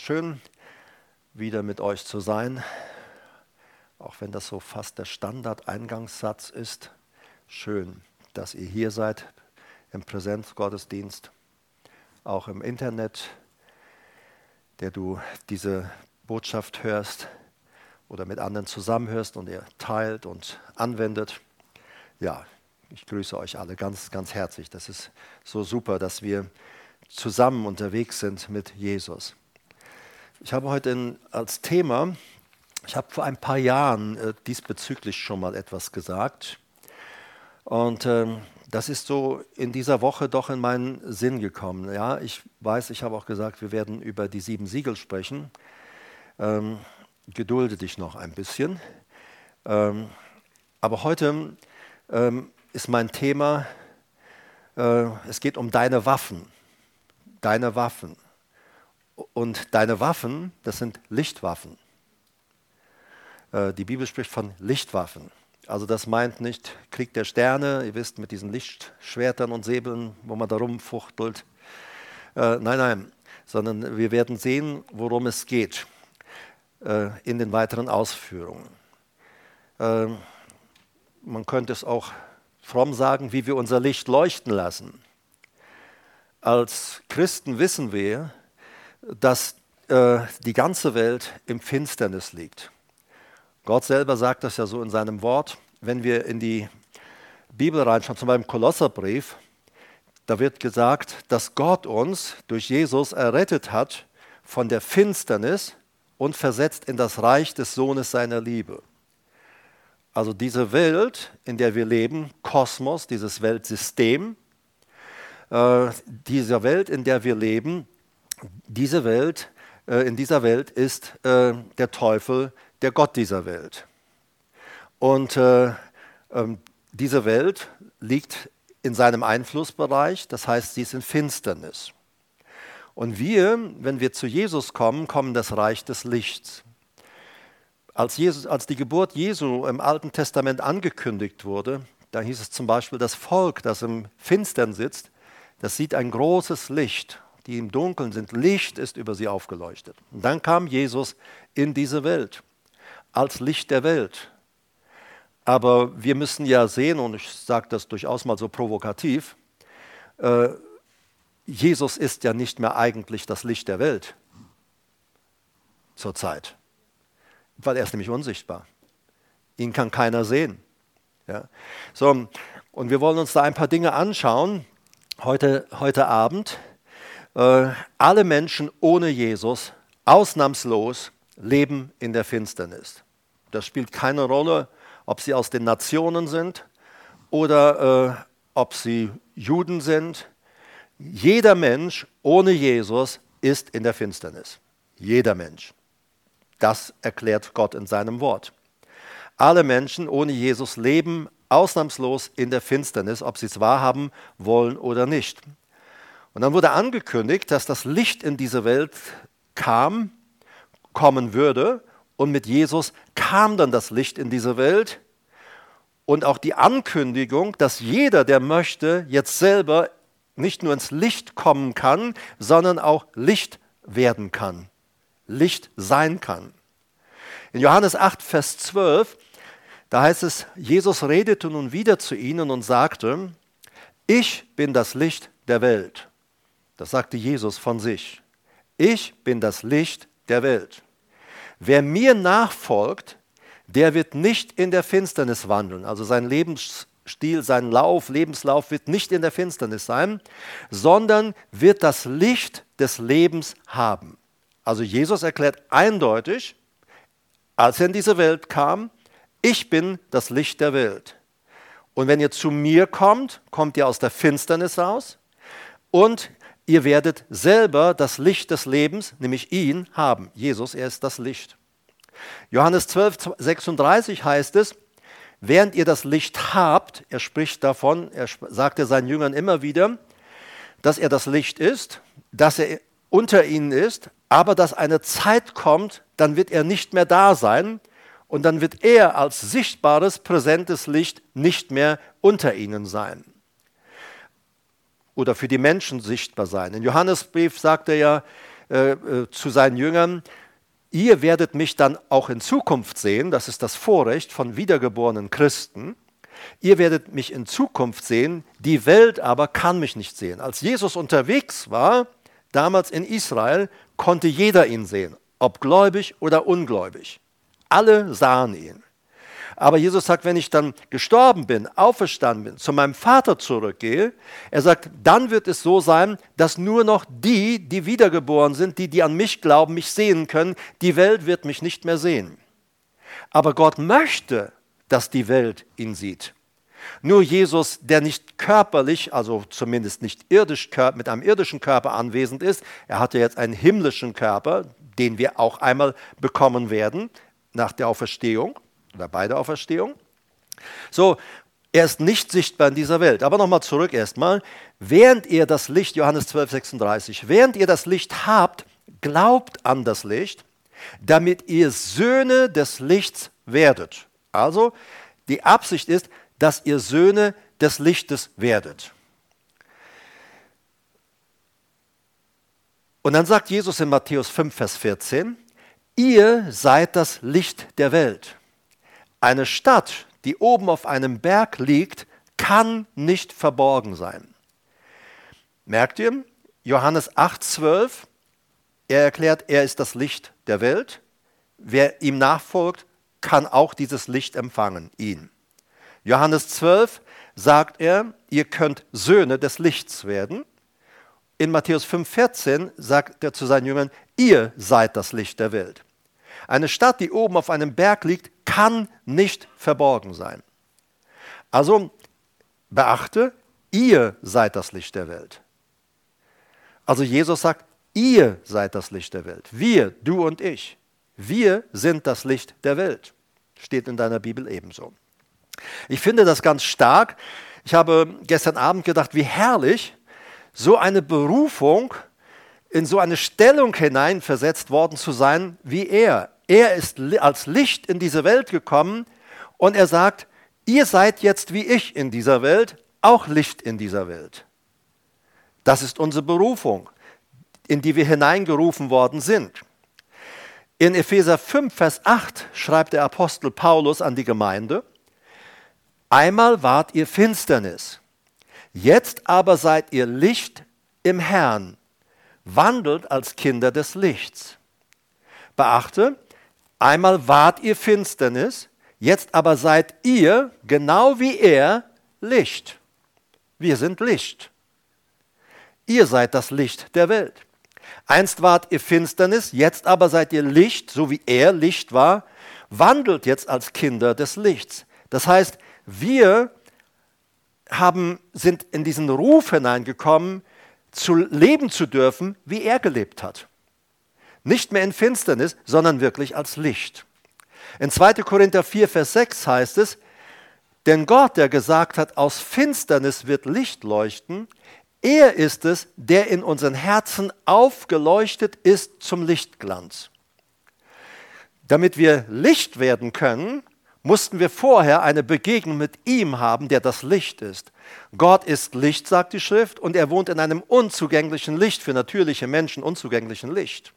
schön, wieder mit euch zu sein, auch wenn das so fast der Standard-Eingangssatz ist. Schön, dass ihr hier seid im Präsenzgottesdienst, auch im Internet, der du diese Botschaft hörst oder mit anderen zusammenhörst und ihr teilt und anwendet. Ja, ich grüße euch alle ganz, ganz herzlich. Das ist so super, dass wir zusammen unterwegs sind mit Jesus. Ich habe heute in, als Thema, ich habe vor ein paar Jahren äh, diesbezüglich schon mal etwas gesagt. Und ähm, das ist so in dieser Woche doch in meinen Sinn gekommen. Ja, ich weiß, ich habe auch gesagt, wir werden über die sieben Siegel sprechen. Ähm, gedulde dich noch ein bisschen. Ähm, aber heute ähm, ist mein Thema, äh, es geht um deine Waffen. Deine Waffen. Und deine Waffen, das sind Lichtwaffen. Äh, die Bibel spricht von Lichtwaffen. Also das meint nicht Krieg der Sterne, ihr wisst, mit diesen Lichtschwertern und Säbeln, wo man da rumfuchtelt. Äh, nein, nein, sondern wir werden sehen, worum es geht äh, in den weiteren Ausführungen. Äh, man könnte es auch fromm sagen, wie wir unser Licht leuchten lassen. Als Christen wissen wir, dass äh, die ganze Welt im Finsternis liegt. Gott selber sagt das ja so in seinem Wort. Wenn wir in die Bibel reinschauen, zum Beispiel im Kolosserbrief, da wird gesagt, dass Gott uns durch Jesus errettet hat von der Finsternis und versetzt in das Reich des Sohnes seiner Liebe. Also diese Welt, in der wir leben, Kosmos, dieses Weltsystem, äh, diese Welt, in der wir leben, diese Welt, äh, in dieser Welt ist äh, der Teufel der Gott dieser Welt. Und äh, ähm, diese Welt liegt in seinem Einflussbereich, das heißt, sie ist in Finsternis. Und wir, wenn wir zu Jesus kommen, kommen das Reich des Lichts. Als, Jesus, als die Geburt Jesu im Alten Testament angekündigt wurde, da hieß es zum Beispiel, das Volk, das im Finstern sitzt, das sieht ein großes Licht. Die im Dunkeln sind, Licht ist über sie aufgeleuchtet. Und dann kam Jesus in diese Welt als Licht der Welt. Aber wir müssen ja sehen, und ich sage das durchaus mal so provokativ, äh, Jesus ist ja nicht mehr eigentlich das Licht der Welt zurzeit weil er ist nämlich unsichtbar. Ihn kann keiner sehen. Ja. So, und wir wollen uns da ein paar Dinge anschauen heute, heute Abend. Äh, alle Menschen ohne Jesus, ausnahmslos, leben in der Finsternis. Das spielt keine Rolle, ob sie aus den Nationen sind oder äh, ob sie Juden sind. Jeder Mensch ohne Jesus ist in der Finsternis. Jeder Mensch. Das erklärt Gott in seinem Wort. Alle Menschen ohne Jesus leben ausnahmslos in der Finsternis, ob sie es wahrhaben wollen oder nicht. Und dann wurde angekündigt, dass das Licht in diese Welt kam, kommen würde. Und mit Jesus kam dann das Licht in diese Welt. Und auch die Ankündigung, dass jeder, der möchte, jetzt selber nicht nur ins Licht kommen kann, sondern auch Licht werden kann. Licht sein kann. In Johannes 8, Vers 12, da heißt es, Jesus redete nun wieder zu ihnen und sagte, ich bin das Licht der Welt. Das sagte Jesus von sich. Ich bin das Licht der Welt. Wer mir nachfolgt, der wird nicht in der Finsternis wandeln. Also sein Lebensstil, sein Lauf, Lebenslauf wird nicht in der Finsternis sein, sondern wird das Licht des Lebens haben. Also Jesus erklärt eindeutig, als er in diese Welt kam, ich bin das Licht der Welt. Und wenn ihr zu mir kommt, kommt ihr aus der Finsternis raus und ihr werdet selber das Licht des Lebens, nämlich ihn, haben. Jesus, er ist das Licht. Johannes 12, 36 heißt es, während ihr das Licht habt, er spricht davon, er sagte seinen Jüngern immer wieder, dass er das Licht ist, dass er unter ihnen ist, aber dass eine Zeit kommt, dann wird er nicht mehr da sein und dann wird er als sichtbares, präsentes Licht nicht mehr unter ihnen sein oder für die Menschen sichtbar sein. In Johannesbrief sagt er ja, äh, äh, zu seinen Jüngern, ihr werdet mich dann auch in Zukunft sehen, das ist das Vorrecht von wiedergeborenen Christen, ihr werdet mich in Zukunft sehen, die Welt aber kann mich nicht sehen. Als Jesus unterwegs war, damals in Israel, konnte jeder ihn sehen, ob gläubig oder ungläubig. Alle sahen ihn. Aber Jesus sagt, wenn ich dann gestorben bin, auferstanden bin, zu meinem Vater zurückgehe, er sagt, dann wird es so sein, dass nur noch die, die wiedergeboren sind, die, die an mich glauben, mich sehen können. Die Welt wird mich nicht mehr sehen. Aber Gott möchte, dass die Welt ihn sieht. Nur Jesus, der nicht körperlich, also zumindest nicht irdisch mit einem irdischen Körper anwesend ist, er hatte jetzt einen himmlischen Körper, den wir auch einmal bekommen werden nach der Auferstehung oder bei der Auferstehung. So, er ist nicht sichtbar in dieser Welt. Aber nochmal zurück erstmal. Während ihr das Licht, Johannes 12, 36, während ihr das Licht habt, glaubt an das Licht, damit ihr Söhne des Lichts werdet. Also, die Absicht ist, dass ihr Söhne des Lichtes werdet. Und dann sagt Jesus in Matthäus 5, Vers 14, ihr seid das Licht der Welt. Eine Stadt, die oben auf einem Berg liegt, kann nicht verborgen sein. Merkt ihr? Johannes 8,12, er erklärt, er ist das Licht der Welt. Wer ihm nachfolgt, kann auch dieses Licht empfangen, ihn. Johannes 12 sagt er, ihr könnt Söhne des Lichts werden. In Matthäus 5,14 sagt er zu seinen Jüngern, ihr seid das Licht der Welt. Eine Stadt, die oben auf einem Berg liegt, kann nicht verborgen sein. Also beachte, ihr seid das Licht der Welt. Also Jesus sagt, ihr seid das Licht der Welt. Wir, du und ich. Wir sind das Licht der Welt. Steht in deiner Bibel ebenso. Ich finde das ganz stark. Ich habe gestern Abend gedacht, wie herrlich, so eine Berufung in so eine Stellung hineinversetzt worden zu sein wie er. Er ist als Licht in diese Welt gekommen und er sagt, ihr seid jetzt wie ich in dieser Welt, auch Licht in dieser Welt. Das ist unsere Berufung, in die wir hineingerufen worden sind. In Epheser 5, Vers 8 schreibt der Apostel Paulus an die Gemeinde, Einmal wart ihr Finsternis, jetzt aber seid ihr Licht im Herrn, wandelt als Kinder des Lichts. Beachte, Einmal wart ihr Finsternis, jetzt aber seid ihr, genau wie er, Licht. Wir sind Licht. Ihr seid das Licht der Welt. Einst wart ihr Finsternis, jetzt aber seid ihr Licht, so wie er Licht war, wandelt jetzt als Kinder des Lichts. Das heißt, wir haben, sind in diesen Ruf hineingekommen, zu leben zu dürfen, wie er gelebt hat. Nicht mehr in Finsternis, sondern wirklich als Licht. In 2. Korinther 4, Vers 6 heißt es, denn Gott, der gesagt hat, aus Finsternis wird Licht leuchten, er ist es, der in unseren Herzen aufgeleuchtet ist zum Lichtglanz. Damit wir Licht werden können, mussten wir vorher eine Begegnung mit ihm haben, der das Licht ist. Gott ist Licht, sagt die Schrift, und er wohnt in einem unzugänglichen Licht, für natürliche Menschen unzugänglichen Licht.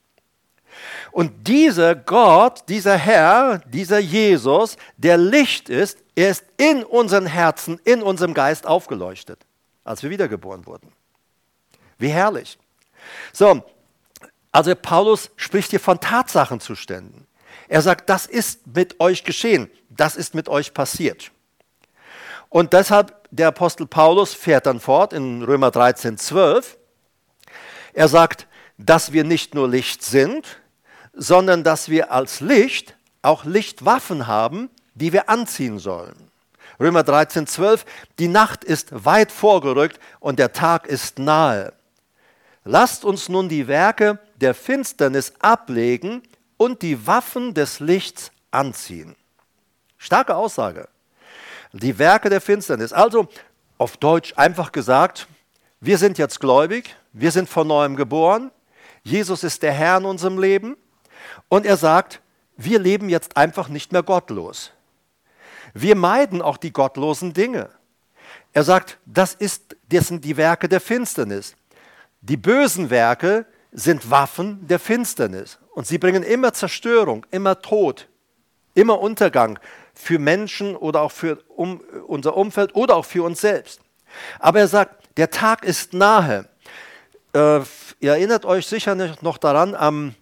Und dieser Gott, dieser Herr, dieser Jesus, der Licht ist, er ist in unseren Herzen, in unserem Geist aufgeleuchtet, als wir wiedergeboren wurden. Wie herrlich. So, also Paulus spricht hier von Tatsachenzuständen. Er sagt, das ist mit euch geschehen, das ist mit euch passiert. Und deshalb, der Apostel Paulus fährt dann fort in Römer 13, 12. Er sagt, dass wir nicht nur Licht sind, sondern dass wir als Licht auch Lichtwaffen haben, die wir anziehen sollen. Römer 13, 12, die Nacht ist weit vorgerückt und der Tag ist nahe. Lasst uns nun die Werke der Finsternis ablegen und die Waffen des Lichts anziehen. Starke Aussage. Die Werke der Finsternis. Also auf Deutsch einfach gesagt, wir sind jetzt gläubig, wir sind von neuem geboren, Jesus ist der Herr in unserem Leben und er sagt, wir leben jetzt einfach nicht mehr gottlos. Wir meiden auch die gottlosen Dinge. Er sagt, das, ist, das sind die Werke der Finsternis. Die bösen Werke, sind Waffen der Finsternis und sie bringen immer Zerstörung, immer Tod, immer Untergang für Menschen oder auch für um, unser Umfeld oder auch für uns selbst. Aber er sagt, der Tag ist nahe. Äh, ihr erinnert euch sicher noch daran, am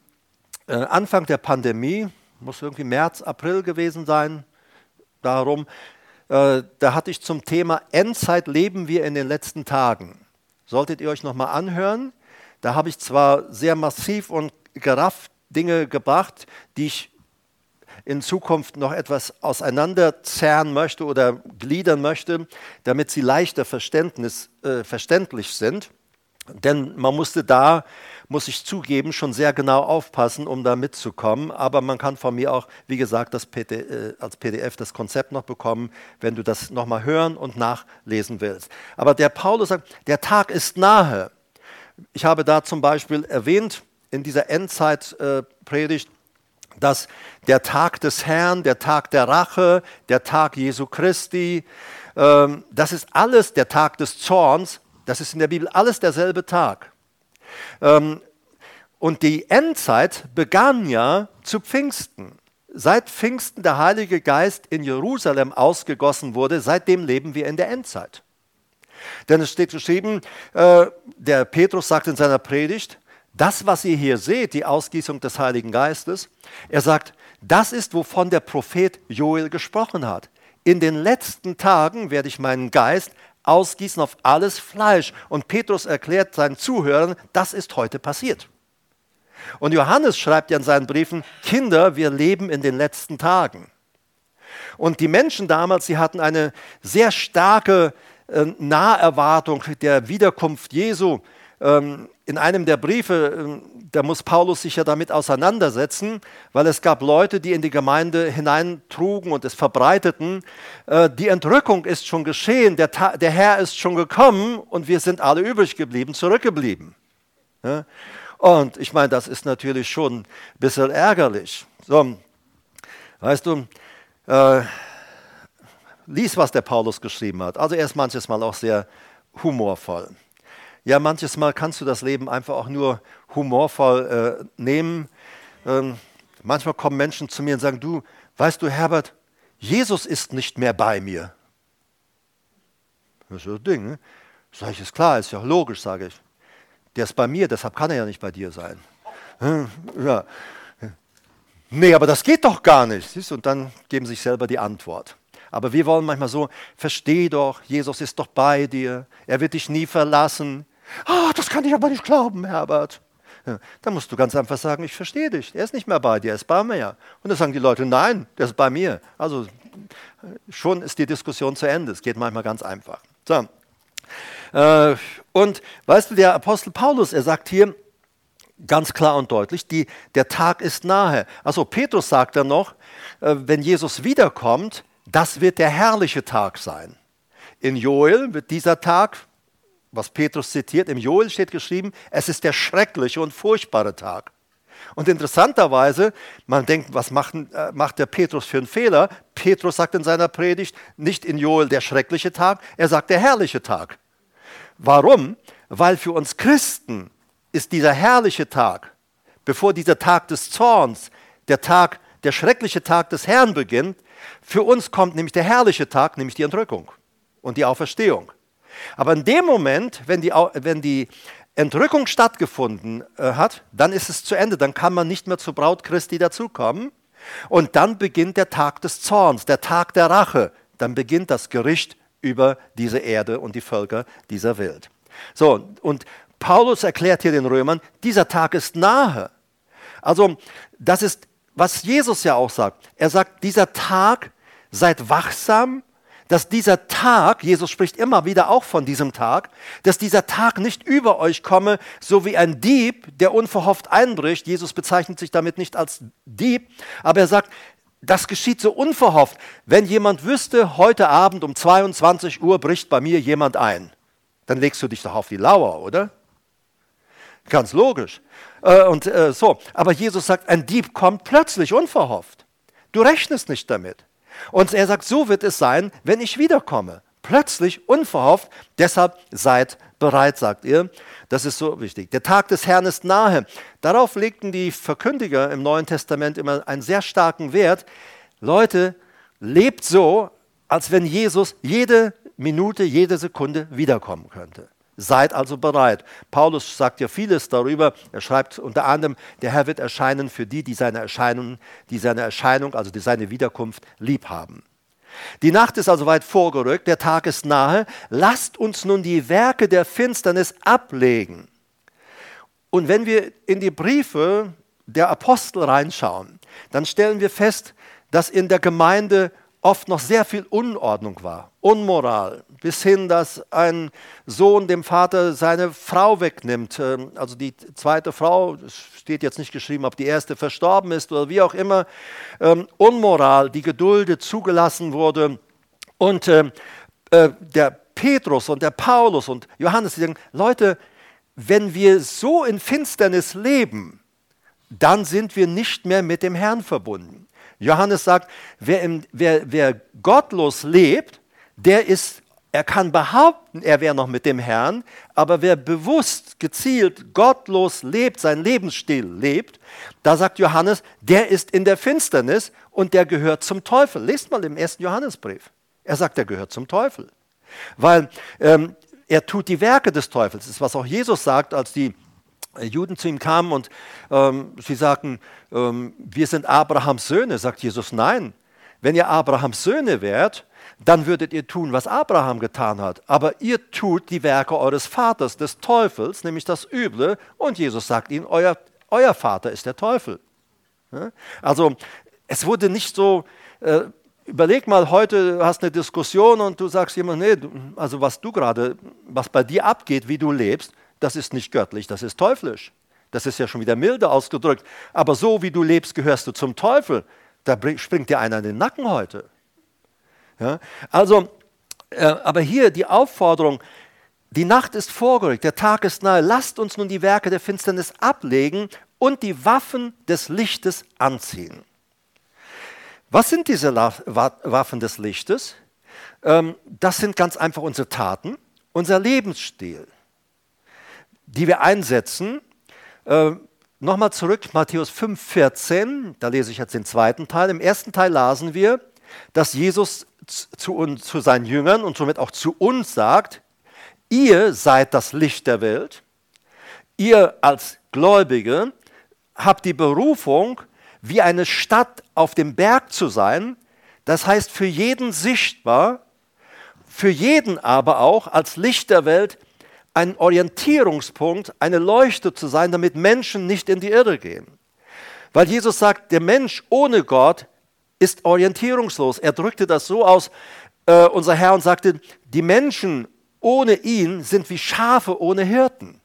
Anfang der Pandemie, muss irgendwie März, April gewesen sein, darum, äh, da hatte ich zum Thema Endzeit leben wir in den letzten Tagen. Solltet ihr euch nochmal anhören. Da habe ich zwar sehr massiv und gerafft Dinge gebracht, die ich in Zukunft noch etwas auseinanderzerren möchte oder gliedern möchte, damit sie leichter äh, verständlich sind. Denn man musste da, muss ich zugeben, schon sehr genau aufpassen, um da mitzukommen. Aber man kann von mir auch, wie gesagt, das PD, äh, als PDF das Konzept noch bekommen, wenn du das nochmal hören und nachlesen willst. Aber der Paulus sagt, der Tag ist nahe. Ich habe da zum Beispiel erwähnt in dieser Endzeitpredigt, äh, dass der Tag des Herrn, der Tag der Rache, der Tag Jesu Christi, ähm, das ist alles der Tag des Zorns, das ist in der Bibel alles derselbe Tag. Ähm, und die Endzeit begann ja zu Pfingsten. Seit Pfingsten der Heilige Geist in Jerusalem ausgegossen wurde, seitdem leben wir in der Endzeit. Denn es steht geschrieben, äh, der Petrus sagt in seiner Predigt, das, was ihr hier seht, die Ausgießung des Heiligen Geistes, er sagt, das ist, wovon der Prophet Joel gesprochen hat. In den letzten Tagen werde ich meinen Geist ausgießen auf alles Fleisch. Und Petrus erklärt seinen Zuhörern, das ist heute passiert. Und Johannes schreibt ja in seinen Briefen, Kinder, wir leben in den letzten Tagen. Und die Menschen damals, sie hatten eine sehr starke äh, Naherwartung der Wiederkunft Jesu. Ähm, in einem der Briefe, ähm, da muss Paulus sich ja damit auseinandersetzen, weil es gab Leute, die in die Gemeinde hineintrugen und es verbreiteten. Äh, die Entrückung ist schon geschehen, der, Herr ist schon gekommen und wir sind alle übrig geblieben, zurückgeblieben. Und ich meine, das ist natürlich schon ein bisschen ärgerlich. So, weißt du, äh, lies, was der Paulus geschrieben hat. Also er ist manches Mal auch sehr humorvoll. Ja, manches Mal kannst du das Leben einfach auch nur humorvoll äh, nehmen. Ähm, manchmal kommen Menschen zu mir und sagen, du, weißt du, Herbert, Jesus ist nicht mehr bei mir. Das ist ein Ding. Ne? Sag ich, ist klar, ist ja logisch, sage ich. Der ist bei mir, deshalb kann er ja nicht bei dir sein. Hm, ja. Nee, aber das geht doch gar nicht. Siehst? Und dann geben sich selber die Antwort. Aber wir wollen manchmal so, versteh doch, Jesus ist doch bei dir, er wird dich nie verlassen, Ah, das kann ich aber nicht glauben, Herbert. Ja, dann musst du ganz einfach sagen, ich verstehe dich. Er ist nicht mehr bei dir, er ist bei mir. Und dann sagen die Leute, nein, der ist bei mir. Also schon ist die Diskussion zu Ende. Es geht manchmal ganz einfach. So. Äh, und weißt du, der Apostel Paulus, er sagt hier ganz klar und deutlich, die, der Tag ist nahe. Also Petrus sagt dann noch, äh, wenn Jesus wiederkommt, das wird der herrliche Tag sein. In Joel wird dieser Tag was Petrus zitiert, im Joel steht geschrieben, es ist der schreckliche und furchtbare Tag. Und interessanterweise, man denkt, was macht, äh, macht der Petrus für einen Fehler? Petrus sagt in seiner Predigt nicht in Joel der schreckliche Tag, er sagt der herrliche Tag. Warum? Weil für uns Christen ist dieser herrliche Tag, bevor dieser Tag des Zorns, der Tag, der schreckliche Tag des Herrn beginnt, für uns kommt nämlich der herrliche Tag, nämlich die Entrückung und die Auferstehung. Aber in dem Moment, wenn die, wenn die Entrückung stattgefunden äh, hat, dann ist es zu Ende. Dann kann man nicht mehr zur Braut Christi dazukommen. Und dann beginnt der Tag des Zorns, der Tag der Rache. Dann beginnt das Gericht über diese Erde und die Völker dieser Welt. So, und Paulus erklärt hier den Römern, dieser Tag ist nahe. Also, das ist, was Jesus ja auch sagt. Er sagt, dieser Tag, seid wachsam, dass dieser Tag, Jesus spricht immer wieder auch von diesem Tag, dass dieser Tag nicht über euch komme, so wie ein Dieb, der unverhofft einbricht. Jesus bezeichnet sich damit nicht als Dieb, aber er sagt, das geschieht so unverhofft. Wenn jemand wüsste, heute Abend um 22 Uhr bricht bei mir jemand ein, dann legst du dich doch auf die Lauer, oder? Ganz logisch. Äh, und äh, so, aber Jesus sagt, ein Dieb kommt plötzlich unverhofft. Du rechnest nicht damit. Und er sagt, so wird es sein, wenn ich wiederkomme. Plötzlich, unverhofft. Deshalb seid bereit, sagt ihr. Das ist so wichtig. Der Tag des Herrn ist nahe. Darauf legten die Verkündiger im Neuen Testament immer einen sehr starken Wert. Leute, lebt so, als wenn Jesus jede Minute, jede Sekunde wiederkommen könnte. Seid also bereit. Paulus sagt ja vieles darüber. Er schreibt unter anderem, der Herr wird erscheinen für die, die seine Erscheinung, die seine Erscheinung, also die seine Wiederkunft lieb haben. Die Nacht ist also weit vorgerückt, der Tag ist nahe. Lasst uns nun die Werke der Finsternis ablegen. Und wenn wir in die Briefe der Apostel reinschauen, dann stellen wir fest, dass in der Gemeinde oft noch sehr viel Unordnung war, Unmoral, bis hin, dass ein Sohn dem Vater seine Frau wegnimmt. Ähm, also die zweite Frau, es steht jetzt nicht geschrieben, ob die erste verstorben ist oder wie auch immer. Ähm, Unmoral, die geduldet, zugelassen wurde. Und ähm, äh, der Petrus und der Paulus und Johannes, die sagen, Leute, wenn wir so in Finsternis leben, dann sind wir nicht mehr mit dem Herrn verbunden. Johannes sagt, wer, im, wer, wer gottlos lebt, der ist, er kann behaupten, er wäre noch mit dem Herrn, aber wer bewusst, gezielt, gottlos lebt, sein Lebensstil lebt, da sagt Johannes, der ist in der Finsternis und der gehört zum Teufel. Lest mal im ersten Johannesbrief. Er sagt, er gehört zum Teufel. Weil ähm, er tut die Werke des Teufels. Das ist, was auch Jesus sagt, als die Juden zu ihm kamen und ähm, sie sagten, ähm, wir sind Abrahams Söhne, sagt Jesus, nein, wenn ihr Abrahams Söhne wärt, dann würdet ihr tun, was Abraham getan hat. Aber ihr tut die Werke eures Vaters, des Teufels, nämlich das Üble. Und Jesus sagt ihnen, euer, euer Vater ist der Teufel. Also es wurde nicht so, äh, überleg mal, heute hast eine Diskussion und du sagst jemand, nee, also was du gerade, was bei dir abgeht, wie du lebst, das ist nicht göttlich, das ist teuflisch. Das ist ja schon wieder milde ausgedrückt. Aber so wie du lebst, gehörst du zum Teufel. Da springt dir einer in den Nacken heute. Ja? Also, äh, aber hier die Aufforderung, die Nacht ist vorgerückt, der Tag ist nahe. Lasst uns nun die Werke der Finsternis ablegen und die Waffen des Lichtes anziehen. Was sind diese Waffen des Lichtes? Ähm, das sind ganz einfach unsere Taten, unser Lebensstil die wir einsetzen. Äh, Nochmal zurück, Matthäus 5, 14, da lese ich jetzt den zweiten Teil. Im ersten Teil lasen wir, dass Jesus zu, uns, zu seinen Jüngern und somit auch zu uns sagt, ihr seid das Licht der Welt, ihr als Gläubige habt die Berufung, wie eine Stadt auf dem Berg zu sein, das heißt für jeden sichtbar, für jeden aber auch als Licht der Welt ein Orientierungspunkt, eine Leuchte zu sein, damit Menschen nicht in die Irre gehen. Weil Jesus sagt, der Mensch ohne Gott ist orientierungslos. Er drückte das so aus, äh, unser Herr, und sagte, die Menschen ohne ihn sind wie Schafe ohne Hirten.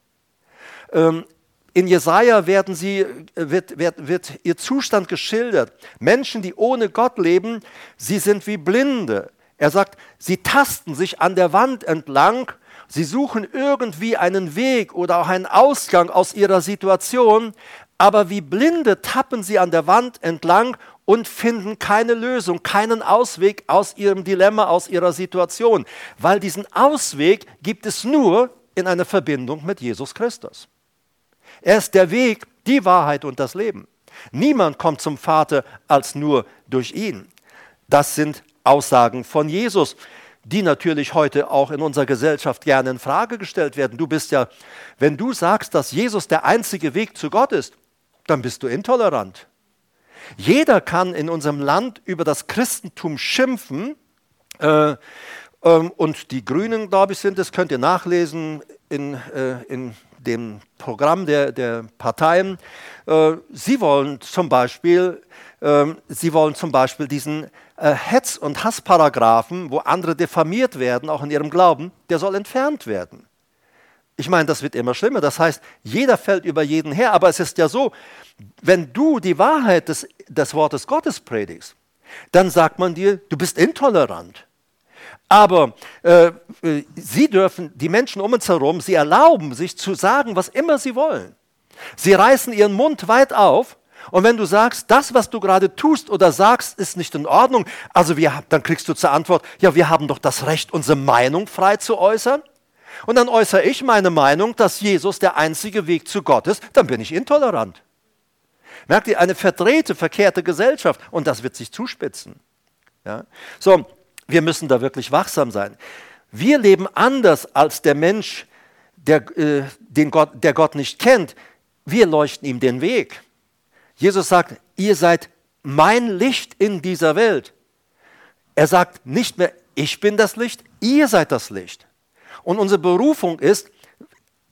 Ähm, in Jesaja werden sie, äh, wird, wird, wird ihr Zustand geschildert. Menschen, die ohne Gott leben, sie sind wie Blinde. Er sagt, sie tasten sich an der Wand entlang Sie suchen irgendwie einen Weg oder auch einen Ausgang aus ihrer Situation, aber wie Blinde tappen sie an der Wand entlang und finden keine Lösung, keinen Ausweg aus ihrem Dilemma, aus ihrer Situation, weil diesen Ausweg gibt es nur in einer Verbindung mit Jesus Christus. Er ist der Weg, die Wahrheit und das Leben. Niemand kommt zum Vater als nur durch ihn. Das sind Aussagen von Jesus die natürlich heute auch in unserer Gesellschaft gerne in Frage gestellt werden. Du bist ja, wenn du sagst, dass Jesus der einzige Weg zu Gott ist, dann bist du intolerant. Jeder kann in unserem Land über das Christentum schimpfen. Äh, ähm, und die Grünen, glaube ich, sind es, könnt ihr nachlesen in, äh, in dem Programm der, der Parteien. Äh, sie wollen zum Beispiel, ähm, sie wollen zum Beispiel diesen äh, Hetz- und Hassparagraphen, wo andere diffamiert werden, auch in ihrem Glauben, der soll entfernt werden. Ich meine, das wird immer schlimmer. Das heißt, jeder fällt über jeden her. Aber es ist ja so, wenn du die Wahrheit des, des Wortes Gottes predigst, dann sagt man dir, du bist intolerant. Aber äh, äh sie dürfen, die Menschen um uns herum, sie erlauben sich zu sagen, was immer sie wollen. Sie reißen ihren Mund weit auf Und wenn du sagst, das, was du gerade tust oder sagst, ist nicht in Ordnung, also wir, dann kriegst du zur Antwort, ja, wir haben doch das Recht, unsere Meinung frei zu äußern. Und dann äußere ich meine Meinung, dass Jesus der einzige Weg zu Gott ist, dann bin ich intolerant. Merkt ihr, eine verdrehte, verkehrte Gesellschaft und das wird sich zuspitzen. Ja? So, wir müssen da wirklich wachsam sein. Wir leben anders als der Mensch, der, äh, den Gott, der Gott nicht kennt. Wir leuchten ihm den Weg. Jesus sagt, ihr seid mein Licht in dieser Welt. Er sagt nicht mehr, ich bin das Licht, ihr seid das Licht. Und unsere Berufung ist,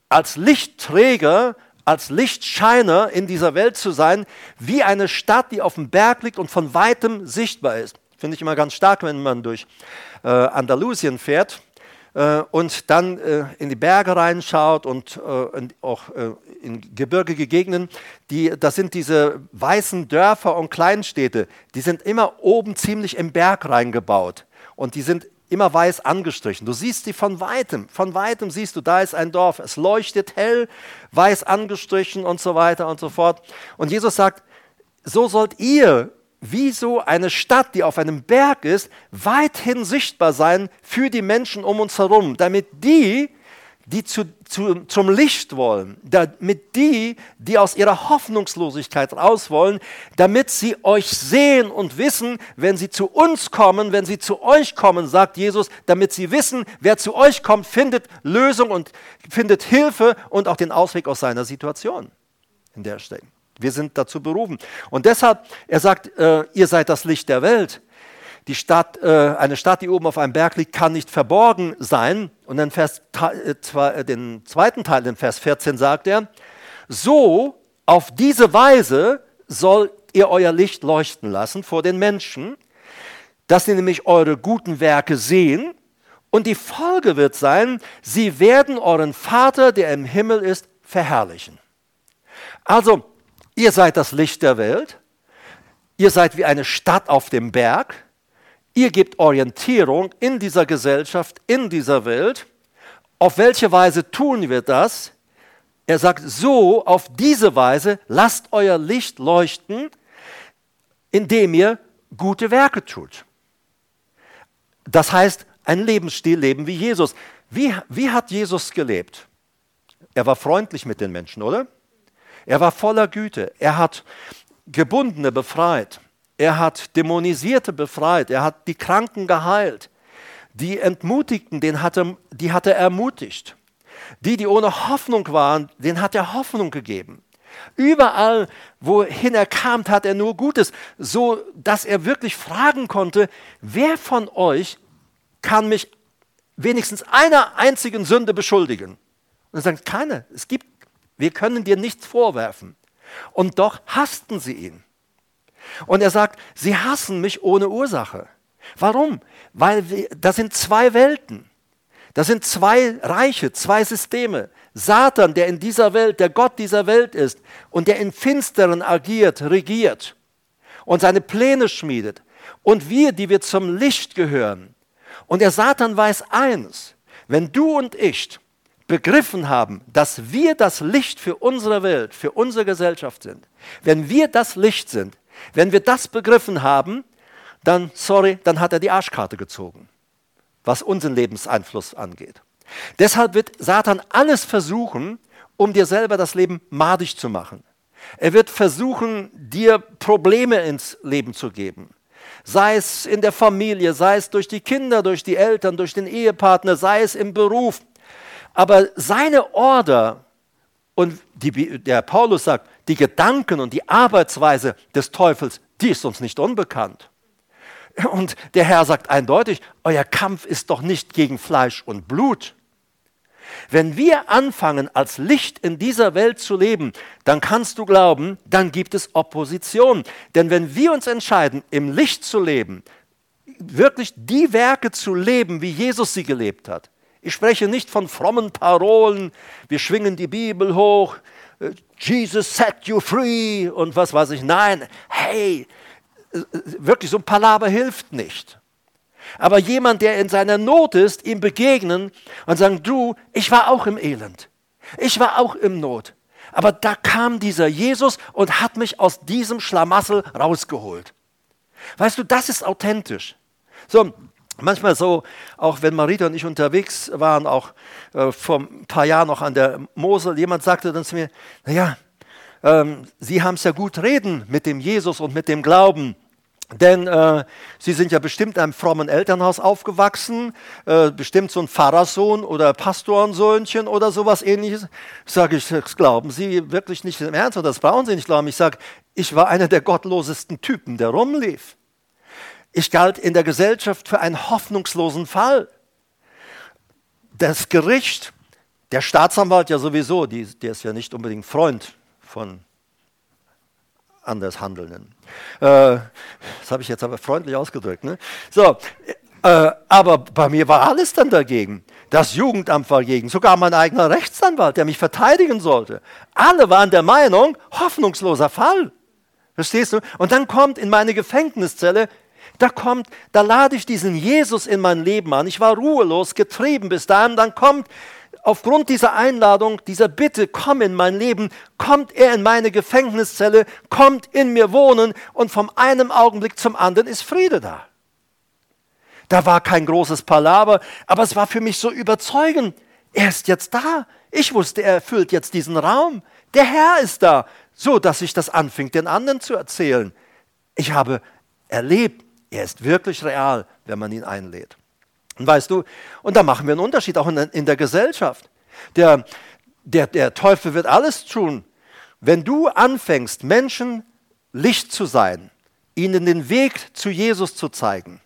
als Lichtträger, als Lichtscheiner in dieser Welt zu sein, wie eine Stadt, die auf dem Berg liegt und von weitem sichtbar ist. Finde ich immer ganz stark, wenn man durch äh, Andalusien fährt äh, und dann äh, in die Berge reinschaut und äh, auch äh, in gebirgige Gegenden, die, das sind diese weißen Dörfer und Kleinstädte, die sind immer oben ziemlich im Berg reingebaut und die sind immer weiß angestrichen. Du siehst sie von weitem, von weitem siehst du, da ist ein Dorf, es leuchtet hell, weiß angestrichen und so weiter und so fort. Und Jesus sagt, so sollt ihr wie so eine Stadt, die auf einem Berg ist, weithin sichtbar sein für die Menschen um uns herum, damit die, die zu, zu, zum Licht wollen, damit die, die aus ihrer Hoffnungslosigkeit raus wollen, damit sie euch sehen und wissen, wenn sie zu uns kommen, wenn sie zu euch kommen, sagt Jesus, damit sie wissen, wer zu euch kommt, findet Lösung und findet Hilfe und auch den Ausweg aus seiner Situation, in der er steckt. Wir sind dazu berufen. Und deshalb, er sagt, äh, ihr seid das Licht der Welt. Die Stadt, äh, eine Stadt, die oben auf einem Berg liegt, kann nicht verborgen sein. Und dann Vers, äh, äh, den zweiten Teil, in Vers 14, sagt er, so auf diese Weise sollt ihr euer Licht leuchten lassen vor den Menschen, dass sie nämlich eure guten Werke sehen. Und die Folge wird sein, sie werden euren Vater, der im Himmel ist, verherrlichen. Also, Ihr seid das Licht der Welt. Ihr seid wie eine Stadt auf dem Berg. Ihr gebt Orientierung in dieser Gesellschaft, in dieser Welt. Auf welche Weise tun wir das? Er sagt, so, auf diese Weise lasst euer Licht leuchten, indem ihr gute Werke tut. Das heißt, ein Lebensstil leben wie Jesus. Wie, wie hat Jesus gelebt? Er war freundlich mit den Menschen, oder? Er war voller Güte. Er hat Gebundene befreit. Er hat Dämonisierte befreit. Er hat die Kranken geheilt. Die Entmutigten, den hatte, die hat er ermutigt. Die, die ohne Hoffnung waren, denen hat er Hoffnung gegeben. Überall, wohin er kam, tat er nur Gutes, so dass er wirklich fragen konnte, wer von euch kann mich wenigstens einer einzigen Sünde beschuldigen? Und er sagt, keine, es gibt wir können dir nichts vorwerfen. Und doch hassten sie ihn. Und er sagt, sie hassen mich ohne Ursache. Warum? Weil wir, das sind zwei Welten. Das sind zwei Reiche, zwei Systeme. Satan, der in dieser Welt, der Gott dieser Welt ist und der in Finsteren agiert, regiert und seine Pläne schmiedet. Und wir, die wir zum Licht gehören. Und der Satan weiß eins, wenn du und ich begriffen haben, dass wir das Licht für unsere Welt, für unsere Gesellschaft sind, wenn wir das Licht sind, wenn wir das begriffen haben, dann, sorry, dann hat er die Arschkarte gezogen, was unseren Lebenseinfluss angeht. Deshalb wird Satan alles versuchen, um dir selber das Leben madig zu machen. Er wird versuchen, dir Probleme ins Leben zu geben. Sei es in der Familie, sei es durch die Kinder, durch die Eltern, durch den Ehepartner, sei es im Beruf, aber seine Order und die, der Paulus sagt, die Gedanken und die Arbeitsweise des Teufels, die ist uns nicht unbekannt. Und der Herr sagt eindeutig, euer Kampf ist doch nicht gegen Fleisch und Blut. Wenn wir anfangen, als Licht in dieser Welt zu leben, dann kannst du glauben, dann gibt es Opposition. Denn wenn wir uns entscheiden, im Licht zu leben, wirklich die Werke zu leben, wie Jesus sie gelebt hat, ich spreche nicht von frommen Parolen, wir schwingen die Bibel hoch, äh, Jesus set you free und was weiß ich. Nein, hey, äh, wirklich so ein Palaber hilft nicht. Aber jemand, der in seiner Not ist, ihm begegnen und sagen, du, ich war auch im Elend. Ich war auch im Not. Aber da kam dieser Jesus und hat mich aus diesem Schlamassel rausgeholt. Weißt du, das ist authentisch. So, manchmal so, auch wenn Marita und ich unterwegs waren, auch äh, vor ein paar Jahren noch an der Mosel, jemand sagte dann zu mir, naja, ähm, Sie haben es ja gut reden mit dem Jesus und mit dem Glauben. Denn äh, Sie sind ja bestimmt in einem frommen Elternhaus aufgewachsen, äh, bestimmt so ein Pfarrersohn oder Pastorensöhnchen oder sowas ähnliches. Sage ich, das glauben Sie wirklich nicht im Ernst oder das brauchen Sie nicht glauben. Ich sage, ich war einer der gottlosesten Typen, der rumlief. Ich galt in der Gesellschaft für einen hoffnungslosen Fall. Das Gericht, der Staatsanwalt ja sowieso, die, der ist ja nicht unbedingt Freund von anders Handelnden. Äh, das habe ich jetzt aber freundlich ausgedrückt. Ne? So, äh, aber bei mir war alles dann dagegen. Das Jugendamt war dagegen, sogar mein eigener Rechtsanwalt, der mich verteidigen sollte. Alle waren der Meinung, hoffnungsloser Fall. Verstehst du? Und dann kommt in meine Gefängniszelle, da kommt, da lade ich diesen Jesus in mein Leben an. Ich war ruhelos, getrieben bis dahin. Dann kommt aufgrund dieser Einladung, dieser Bitte, komm in mein Leben, kommt er in meine Gefängniszelle, kommt in mir wohnen und vom einen Augenblick zum anderen ist Friede da. Da war kein großes Palaver, aber es war für mich so überzeugend. Er ist jetzt da. Ich wusste, er erfüllt jetzt diesen Raum. Der Herr ist da, so dass ich das anfing, den anderen zu erzählen. Ich habe erlebt, er ist wirklich real, wenn man ihn einlädt. Und weißt du, und da machen wir einen Unterschied auch in, der Gesellschaft. Der, der, der Teufel wird alles tun. Wenn du anfängst, Menschen Licht zu sein, ihnen den Weg zu Jesus zu zeigen,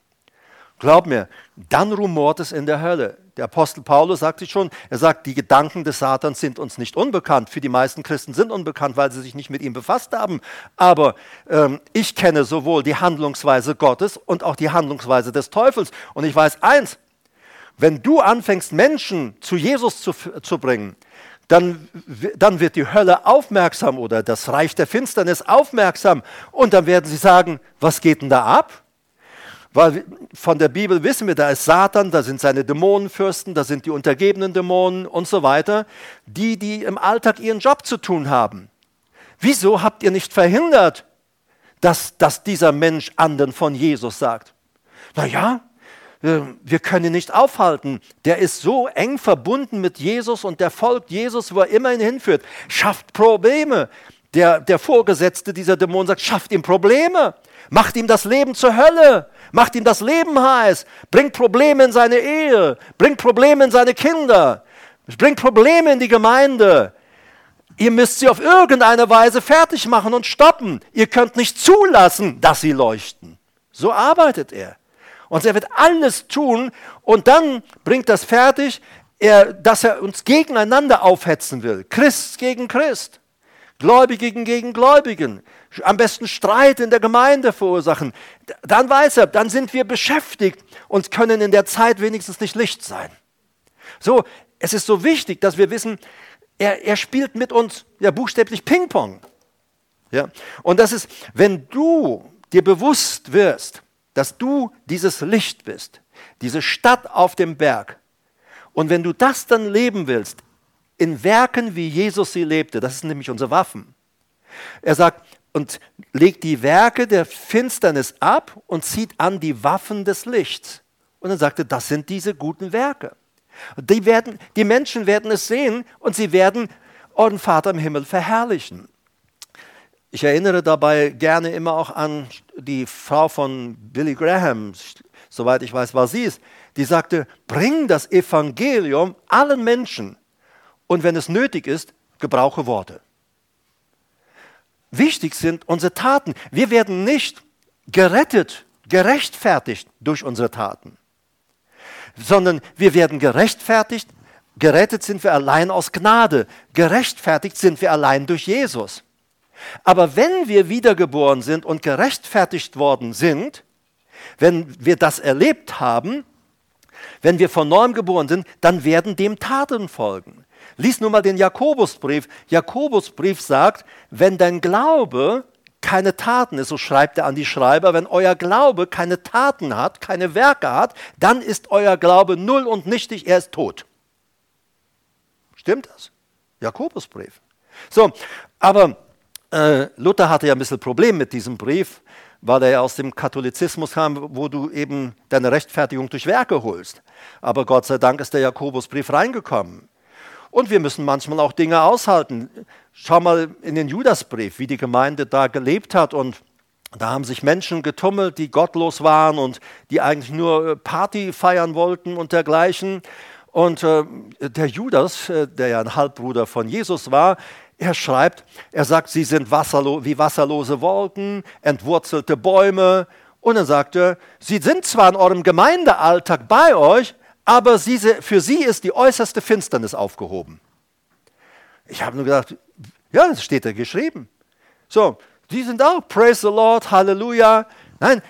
glaub mir, dann rumort es in der Hölle. Der Apostel Paulus sagt sich schon, er sagt, die Gedanken des Satans sind uns nicht unbekannt. Für die meisten Christen sind unbekannt, weil sie sich nicht mit ihm befasst haben. Aber ähm, ich kenne sowohl die Handlungsweise Gottes und auch die Handlungsweise des Teufels. Und ich weiß eins, wenn du anfängst, Menschen zu Jesus zu, zu bringen, dann, dann wird die Hölle aufmerksam oder das Reich der Finsternis aufmerksam. Und dann werden sie sagen, was geht denn da ab? Weil von der Bibel wissen wir, da ist Satan, da sind seine Dämonenfürsten, da sind die untergebenen Dämonen und so weiter, die, die im Alltag ihren Job zu tun haben. Wieso habt ihr nicht verhindert, dass, dass dieser Mensch anderen von Jesus sagt? Naja, wir können ihn nicht aufhalten. Der ist so eng verbunden mit Jesus und der folgt Jesus, wo er immerhin hinführt. Schafft Probleme. Der, der Vorgesetzte dieser Dämon sagt, schafft ihm Probleme. Macht ihm das Leben zur Hölle. Macht ihm das Leben heiß. Bringt Probleme in seine Ehe. Bringt Probleme in seine Kinder. Bringt Probleme in die Gemeinde. Ihr müsst sie auf irgendeine Weise fertig machen und stoppen. Ihr könnt nicht zulassen, dass sie leuchten. So arbeitet er. Und er wird alles tun und dann bringt das fertig, er, dass er uns gegeneinander aufhetzen will. Christ gegen Christ. Gläubigen gegen Gläubigen, am besten Streit in der Gemeinde verursachen, dann weiß er, dann sind wir beschäftigt und können in der Zeit wenigstens nicht Licht sein. So, es ist so wichtig, dass wir wissen, er, er spielt mit uns ja buchstäblich Ping-Pong. Ja? Und das ist, wenn du dir bewusst wirst, dass du dieses Licht bist, diese Stadt auf dem Berg, und wenn du das dann leben willst, in Werken, wie Jesus sie lebte. Das sind nämlich unsere Waffen. Er sagt, und legt die Werke der Finsternis ab und zieht an die Waffen des Lichts. Und dann sagte, das sind diese guten Werke. Die, werden, die Menschen werden es sehen und sie werden euren Vater im Himmel verherrlichen. Ich erinnere dabei gerne immer auch an die Frau von Billy Graham, soweit ich weiß, war sie es, die sagte, bring das Evangelium allen Menschen und wenn es nötig ist, gebrauche Worte. Wichtig sind unsere Taten. Wir werden nicht gerettet, gerechtfertigt durch unsere Taten, sondern wir werden gerechtfertigt. Gerettet sind wir allein aus Gnade. Gerechtfertigt sind wir allein durch Jesus. Aber wenn wir wiedergeboren sind und gerechtfertigt worden sind, wenn wir das erlebt haben, wenn wir von neuem geboren sind, dann werden dem Taten folgen. Lies nur mal den Jakobusbrief. Jakobusbrief sagt, wenn dein Glaube keine Taten ist, so schreibt er an die Schreiber, wenn euer Glaube keine Taten hat, keine Werke hat, dann ist euer Glaube null und nichtig, er ist tot. Stimmt das? Jakobusbrief. So, aber äh, Luther hatte ja ein bisschen Problem mit diesem Brief, weil er ja aus dem Katholizismus kam, wo du eben deine Rechtfertigung durch Werke holst. Aber Gott sei Dank ist der Jakobusbrief reingekommen. Und wir müssen manchmal auch Dinge aushalten. Schau mal in den Judasbrief, wie die Gemeinde da gelebt hat und da haben sich Menschen getummelt, die gottlos waren und die eigentlich nur äh, Party feiern wollten und dergleichen. Und äh, der Judas, äh, der ja ein Halbbruder von Jesus war, er schreibt, er sagt, sie sind wasserlo wie wasserlose Wolken, entwurzelte Bäume. Und dann sagt er, sie sind zwar in eurem Gemeindealltag bei euch, aber sie, für sie ist die äußerste Finsternis aufgehoben. Ich habe nur gedacht, ja, das steht da geschrieben. So, die sind auch, praise the Lord, Halleluja. Nein,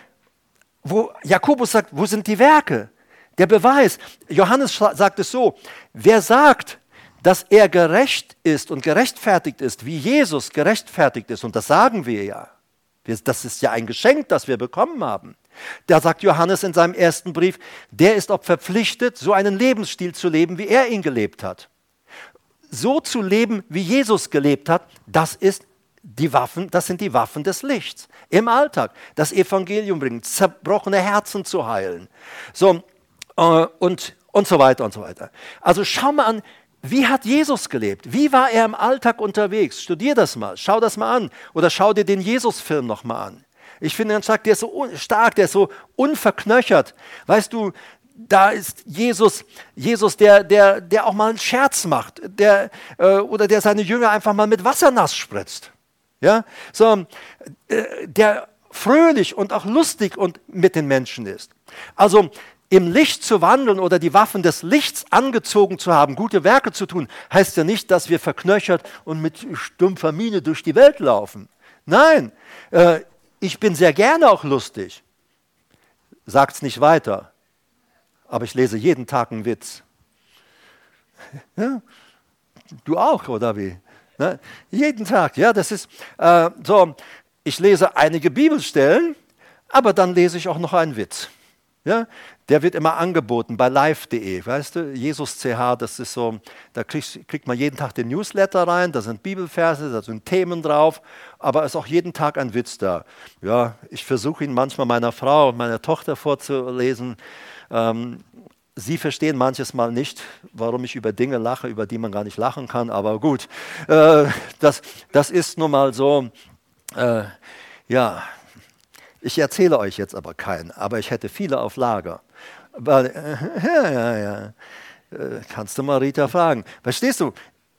wo Jakobus sagt, wo sind die Werke? Der Beweis. Johannes sagt es so, wer sagt, dass er gerecht ist und gerechtfertigt ist, wie Jesus gerechtfertigt ist, und das sagen wir ja. Das ist ja ein Geschenk, das wir bekommen haben. Da sagt Johannes in seinem ersten Brief, der ist auch verpflichtet, so einen Lebensstil zu leben, wie er ihn gelebt hat. So zu leben, wie Jesus gelebt hat, das ist die Waffen, das sind die Waffen des Lichts im Alltag. Das Evangelium bringen, zerbrochene Herzen zu heilen. So, äh, und, und so weiter und so weiter. Also schau mal an, wie hat Jesus gelebt? Wie war er im Alltag unterwegs? Studier das mal, schau das mal an. Oder schau dir den Jesus-Film nochmal an. Ich finde ganz stark, der ist so stark, der ist so unverknöchert. Weißt du, da ist Jesus, Jesus, der, der, der auch mal einen Scherz macht, der, äh, oder der seine Jünger einfach mal mit Wasser nass spritzt. Ja, so, äh, der fröhlich und auch lustig und mit den Menschen ist. Also im Licht zu wandeln oder die Waffen des Lichts angezogen zu haben, gute Werke zu tun, heißt ja nicht, dass wir verknöchert und mit stumpfer Miene durch die Welt laufen. Nein, äh, ich bin sehr gerne auch lustig. Sagt's nicht weiter, aber ich lese jeden Tag einen Witz. Ja? Du auch, oder wie? Ne? Jeden Tag, ja, das ist äh, so. Ich lese einige Bibelstellen, aber dann lese ich auch noch einen Witz. Ja, der wird immer angeboten bei live.de, weißt du, Jesus CH, das ist so, da kriegt, kriegt man jeden Tag den Newsletter rein, da sind Bibelverse, da sind Themen drauf, aber es ist auch jeden Tag ein Witz da. Ja, ich versuche ihn manchmal meiner Frau meiner Tochter vorzulesen. Ähm, sie verstehen manches Mal nicht, warum ich über Dinge lache, über die man gar nicht lachen kann, aber gut, äh, das, das ist nun mal so, äh, ja, ich erzähle euch jetzt aber keinen, aber ich hätte viele auf Lager. Weil, äh, ja, ja, ja. Äh, kannst du mal Rita fragen. Verstehst du?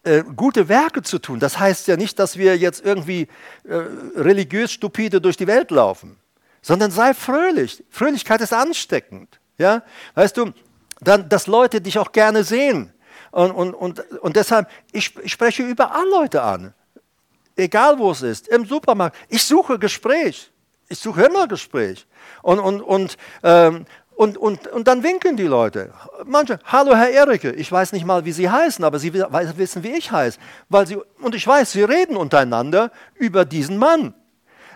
Äh, gute Werke zu tun, das heißt ja nicht, dass wir jetzt irgendwie äh, religiös stupide durch die Welt laufen, sondern sei fröhlich. Fröhlichkeit ist ansteckend. Ja? Weißt du, dann, dass Leute dich auch gerne sehen. Und, und, und, und deshalb, ich, ich spreche überall Leute an. Egal wo es ist, im Supermarkt. Ich suche Gespräch. Ich suche immer Gespräch. Und, und, und, ähm, und, und, und dann winken die Leute. Manche, hallo Herr Erike, ich weiß nicht mal, wie Sie heißen, aber Sie wissen, wie ich heiße. Weil sie, und ich weiß, Sie reden untereinander über diesen Mann,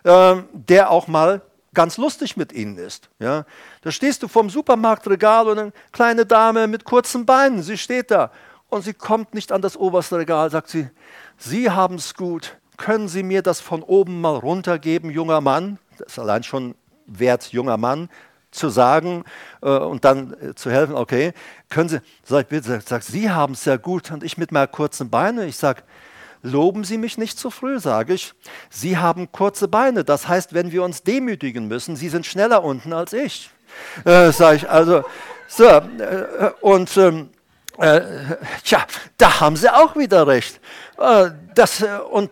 ähm, der auch mal ganz lustig mit Ihnen ist. Ja? Da stehst du vorm Supermarktregal und eine kleine Dame mit kurzen Beinen, sie steht da und sie kommt nicht an das oberste Regal, sagt sie, Sie haben es gut, können Sie mir das von oben mal runtergeben, junger Mann? Das ist allein schon wert, junger Mann, zu sagen äh, und dann äh, zu helfen, okay, können Sie, sag ich bitte, sag, Sie haben es sehr gut und ich mit meinen kurzen Beinen, ich sage, loben Sie mich nicht zu früh, sage ich. Sie haben kurze Beine, das heißt, wenn wir uns demütigen müssen, Sie sind schneller unten als ich. Äh, sage ich, also, so, äh, und ähm, äh, tja, da haben Sie auch wieder recht. Äh, das, und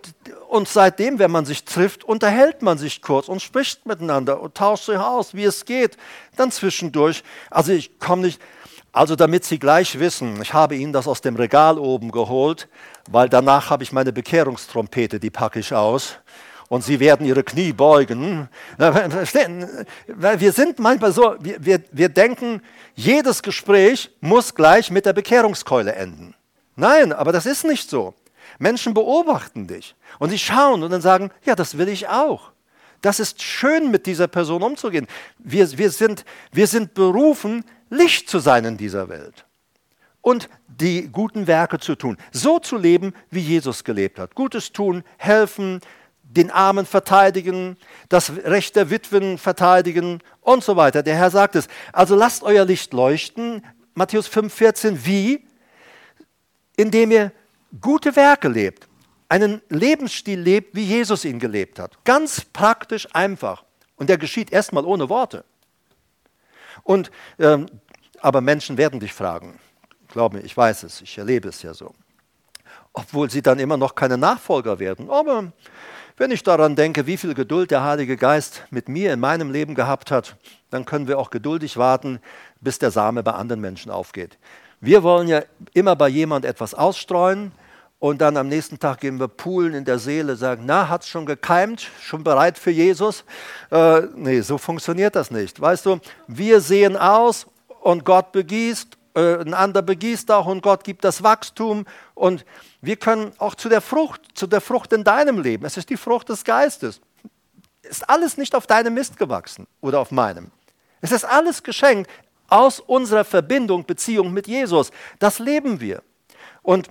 und seitdem, wenn man sich trifft, unterhält man sich kurz und spricht miteinander und tauscht sich aus, wie es geht. Dann zwischendurch, also ich komme nicht, also damit Sie gleich wissen, ich habe Ihnen das aus dem Regal oben geholt, weil danach habe ich meine Bekehrungstrompete, die packe ich aus und sie werden ihre Knie beugen. Wir sind manchmal so, wir, wir, wir denken, jedes Gespräch muss gleich mit der Bekehrungskeule enden. Nein, aber das ist nicht so. Menschen beobachten dich und sie schauen und dann sagen, ja, das will ich auch. Das ist schön, mit dieser Person umzugehen. Wir, wir, sind, wir sind berufen, Licht zu sein in dieser Welt. und die guten Werke zu tun. So zu leben, wie Jesus gelebt hat. Gutes tun, helfen, den Armen verteidigen, das Recht der Witwen verteidigen und so weiter. Der Herr sagt es. Also lasst euer Licht leuchten. Matthäus 5,14. Wie? Indem ihr gute Werke lebt. Einen Lebensstil lebt, wie Jesus ihn gelebt hat. Ganz praktisch einfach. Und der geschieht erstmal ohne Worte. Und, ähm, aber Menschen werden dich fragen. Glaub mir, ich weiß es, ich erlebe es ja so. Obwohl sie dann immer noch keine Nachfolger werden. Aber wenn ich daran denke, wie viel Geduld der Heilige Geist mit mir in meinem Leben gehabt hat, dann können wir auch geduldig warten, bis der Same bei anderen Menschen aufgeht. Wir wollen ja immer bei jemand etwas ausstreuen und dann am nächsten Tag gehen wir poolen in der Seele, sagen, na, hat es schon gekeimt, schon bereit für Jesus? Äh, nee, so funktioniert das nicht. Weißt du, wir sehen aus und Gott begießt, äh, ein anderer begießt auch und Gott gibt das Wachstum und wir können auch zu der Frucht, zu der Frucht in deinem Leben, es ist die Frucht des Geistes, ist alles nicht auf deinem Mist gewachsen oder auf meinem. Es ist alles geschenkt aus unserer Verbindung, Beziehung mit Jesus. Das leben wir. Und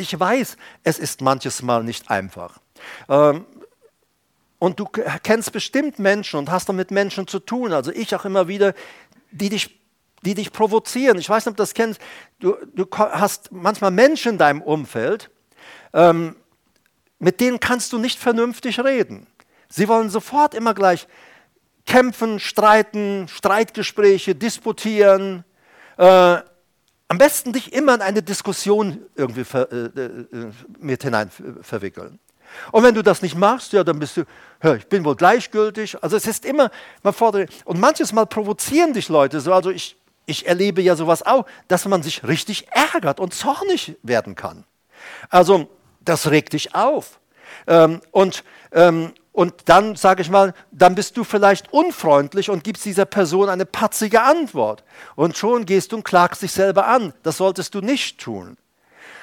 ich weiß, es ist manches Mal nicht einfach. Ähm, und du kennst bestimmt Menschen und hast dann mit Menschen zu tun, also ich auch immer wieder, die dich die dich provozieren. Ich weiß nicht, ob du das kennst. Du, du hast manchmal Menschen in deinem Umfeld, ähm, mit denen kannst du nicht vernünftig reden. Sie wollen sofort immer gleich kämpfen, streiten, Streitgespräche, disputieren. Äh, am besten dich immer in eine Diskussion irgendwie ver, äh, äh, mit hinein verwickeln. Und wenn du das nicht machst, ja, dann bist du, ja, ich bin wohl gleichgültig. Also es ist immer, man fordert, und manches Mal provozieren dich Leute so, also ich, ich erlebe ja sowas auch, dass man sich richtig ärgert und zornig werden kann. Also das regt dich auf. Ähm, und, ähm, und dann, sage ich mal, dann bist du vielleicht unfreundlich und gibst dieser Person eine patzige Antwort. Und schon gehst du und klagst dich selber an. Das solltest du nicht tun.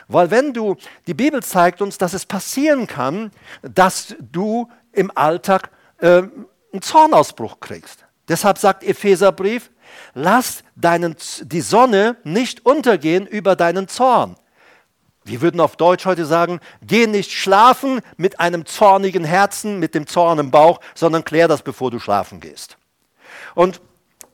Weil wenn du, die Bibel zeigt uns, dass es passieren kann, dass du im Alltag äh, einen Zornausbruch kriegst. Deshalb sagt Epheserbrief, lass deinen, die Sonne nicht untergehen über deinen Zorn. Wir würden auf Deutsch heute sagen, geh nicht schlafen mit einem zornigen Herzen, mit dem Zorn im Bauch, sondern klär das, bevor du schlafen gehst. Und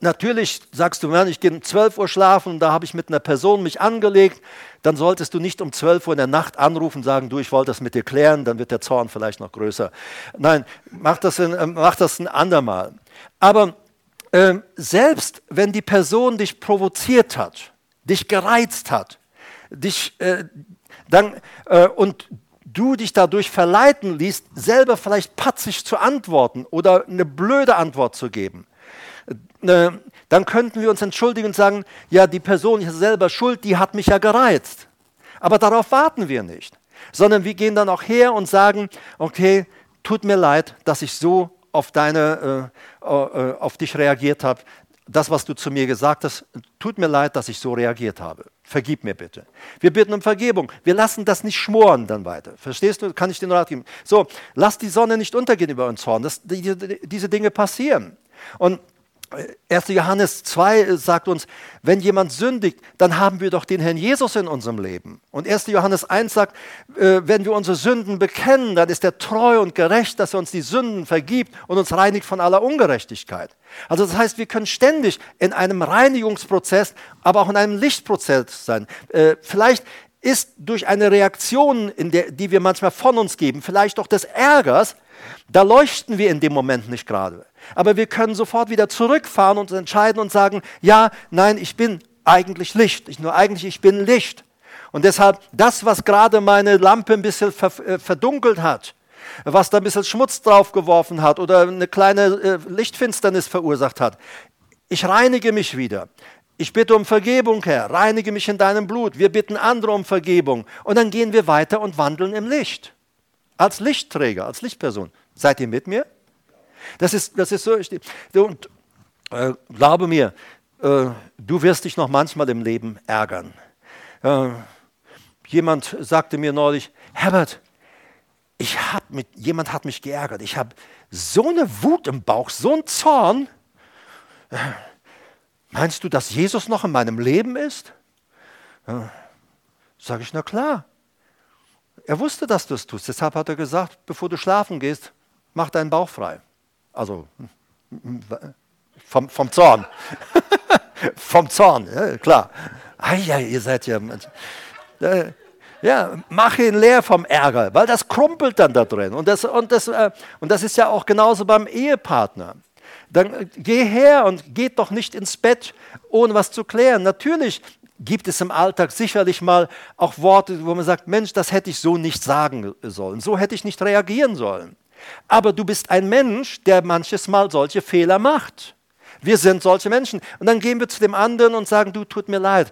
natürlich sagst du, ich gehe um 12 Uhr schlafen da habe ich mit einer Person mich angelegt, dann solltest du nicht um 12 Uhr in der Nacht anrufen und sagen, du, ich wollte das mit dir klären, dann wird der Zorn vielleicht noch größer. Nein, mach das, in, mach das ein andermal. Aber äh, selbst wenn die Person dich provoziert hat, dich gereizt hat, dich, äh, dann, äh, und du dich dadurch verleiten ließt, selber vielleicht patzig zu antworten oder eine blöde Antwort zu geben, äh, dann könnten wir uns entschuldigen und sagen, ja, die Person ist selber schuld, die hat mich ja gereizt. Aber darauf warten wir nicht, sondern wir gehen dann auch her und sagen, okay, tut mir leid, dass ich so auf, deine, äh, äh, auf dich reagiert habe. Das, was du zu mir gesagt hast, tut mir leid, dass ich so reagiert habe. Vergib mir bitte. Wir bitten um Vergebung. Wir lassen das nicht schmoren dann weiter. Verstehst du? Kann ich den Rat geben? So, lass die Sonne nicht untergehen über uns Horn. Das, die, diese Dinge passieren. Und 1. Johannes 2 sagt uns, wenn jemand sündigt, dann haben wir doch den Herrn Jesus in unserem Leben. Und 1. Johannes 1 sagt, äh, wenn wir unsere Sünden bekennen, dann ist er treu und gerecht, dass er uns die Sünden vergibt und uns reinigt von aller Ungerechtigkeit. Also das heißt, wir können ständig in einem Reinigungsprozess, aber auch in einem Lichtprozess sein. Äh, vielleicht ist durch eine Reaktion, der, die wir manchmal von uns geben, vielleicht auch des Ärgers, da leuchten wir in dem Moment nicht gerade. Aber wir können sofort wieder zurückfahren und entscheiden und sagen, ja, nein, ich bin eigentlich Licht. Ich, nur eigentlich, ich bin Licht. Und deshalb, das, was gerade meine Lampe ein bisschen äh, verdunkelt hat, was da ein bisschen Schmutz draufgeworfen hat oder eine kleine äh, Lichtfinsternis verursacht hat, ich reinige mich wieder. Ich bitte um Vergebung, Herr. Reinige mich in deinem Blut. Wir bitten andere um Vergebung. Und dann gehen wir weiter und wandeln im Licht. Als Lichtträger, als Lichtperson. Seid ihr mit mir? Das ist, das ist so. Und äh, glaube mir, äh, du wirst dich noch manchmal im Leben ärgern. Äh, jemand sagte mir neulich, Herbert, ich hab mit, jemand hat mich geärgert. Ich habe so eine Wut im Bauch, so einen Zorn. Meinst du, dass Jesus noch in meinem Leben ist? Ja. Sage ich, na klar. Er wusste, dass du es tust. Deshalb hat er gesagt, bevor du schlafen gehst, mach deinen Bauch frei. Also vom, vom Zorn. vom Zorn, ja, klar. Ja, ihr seid ja. Äh, ja, mach ihn leer vom Ärger, weil das krumpelt dann da drin. Und das, und das, äh, und das ist ja auch genauso beim Ehepartner. Dann äh, geh her und geht doch nicht ins Bett, ohne was zu klären. Natürlich gibt es im Alltag sicherlich mal auch Worte, wo man sagt, Mensch, das hätte ich so nicht sagen sollen, so hätte ich nicht reagieren sollen. Aber du bist ein Mensch, der manches Mal solche Fehler macht. Wir sind solche Menschen. Und dann gehen wir zu dem anderen und sagen, du tut mir leid,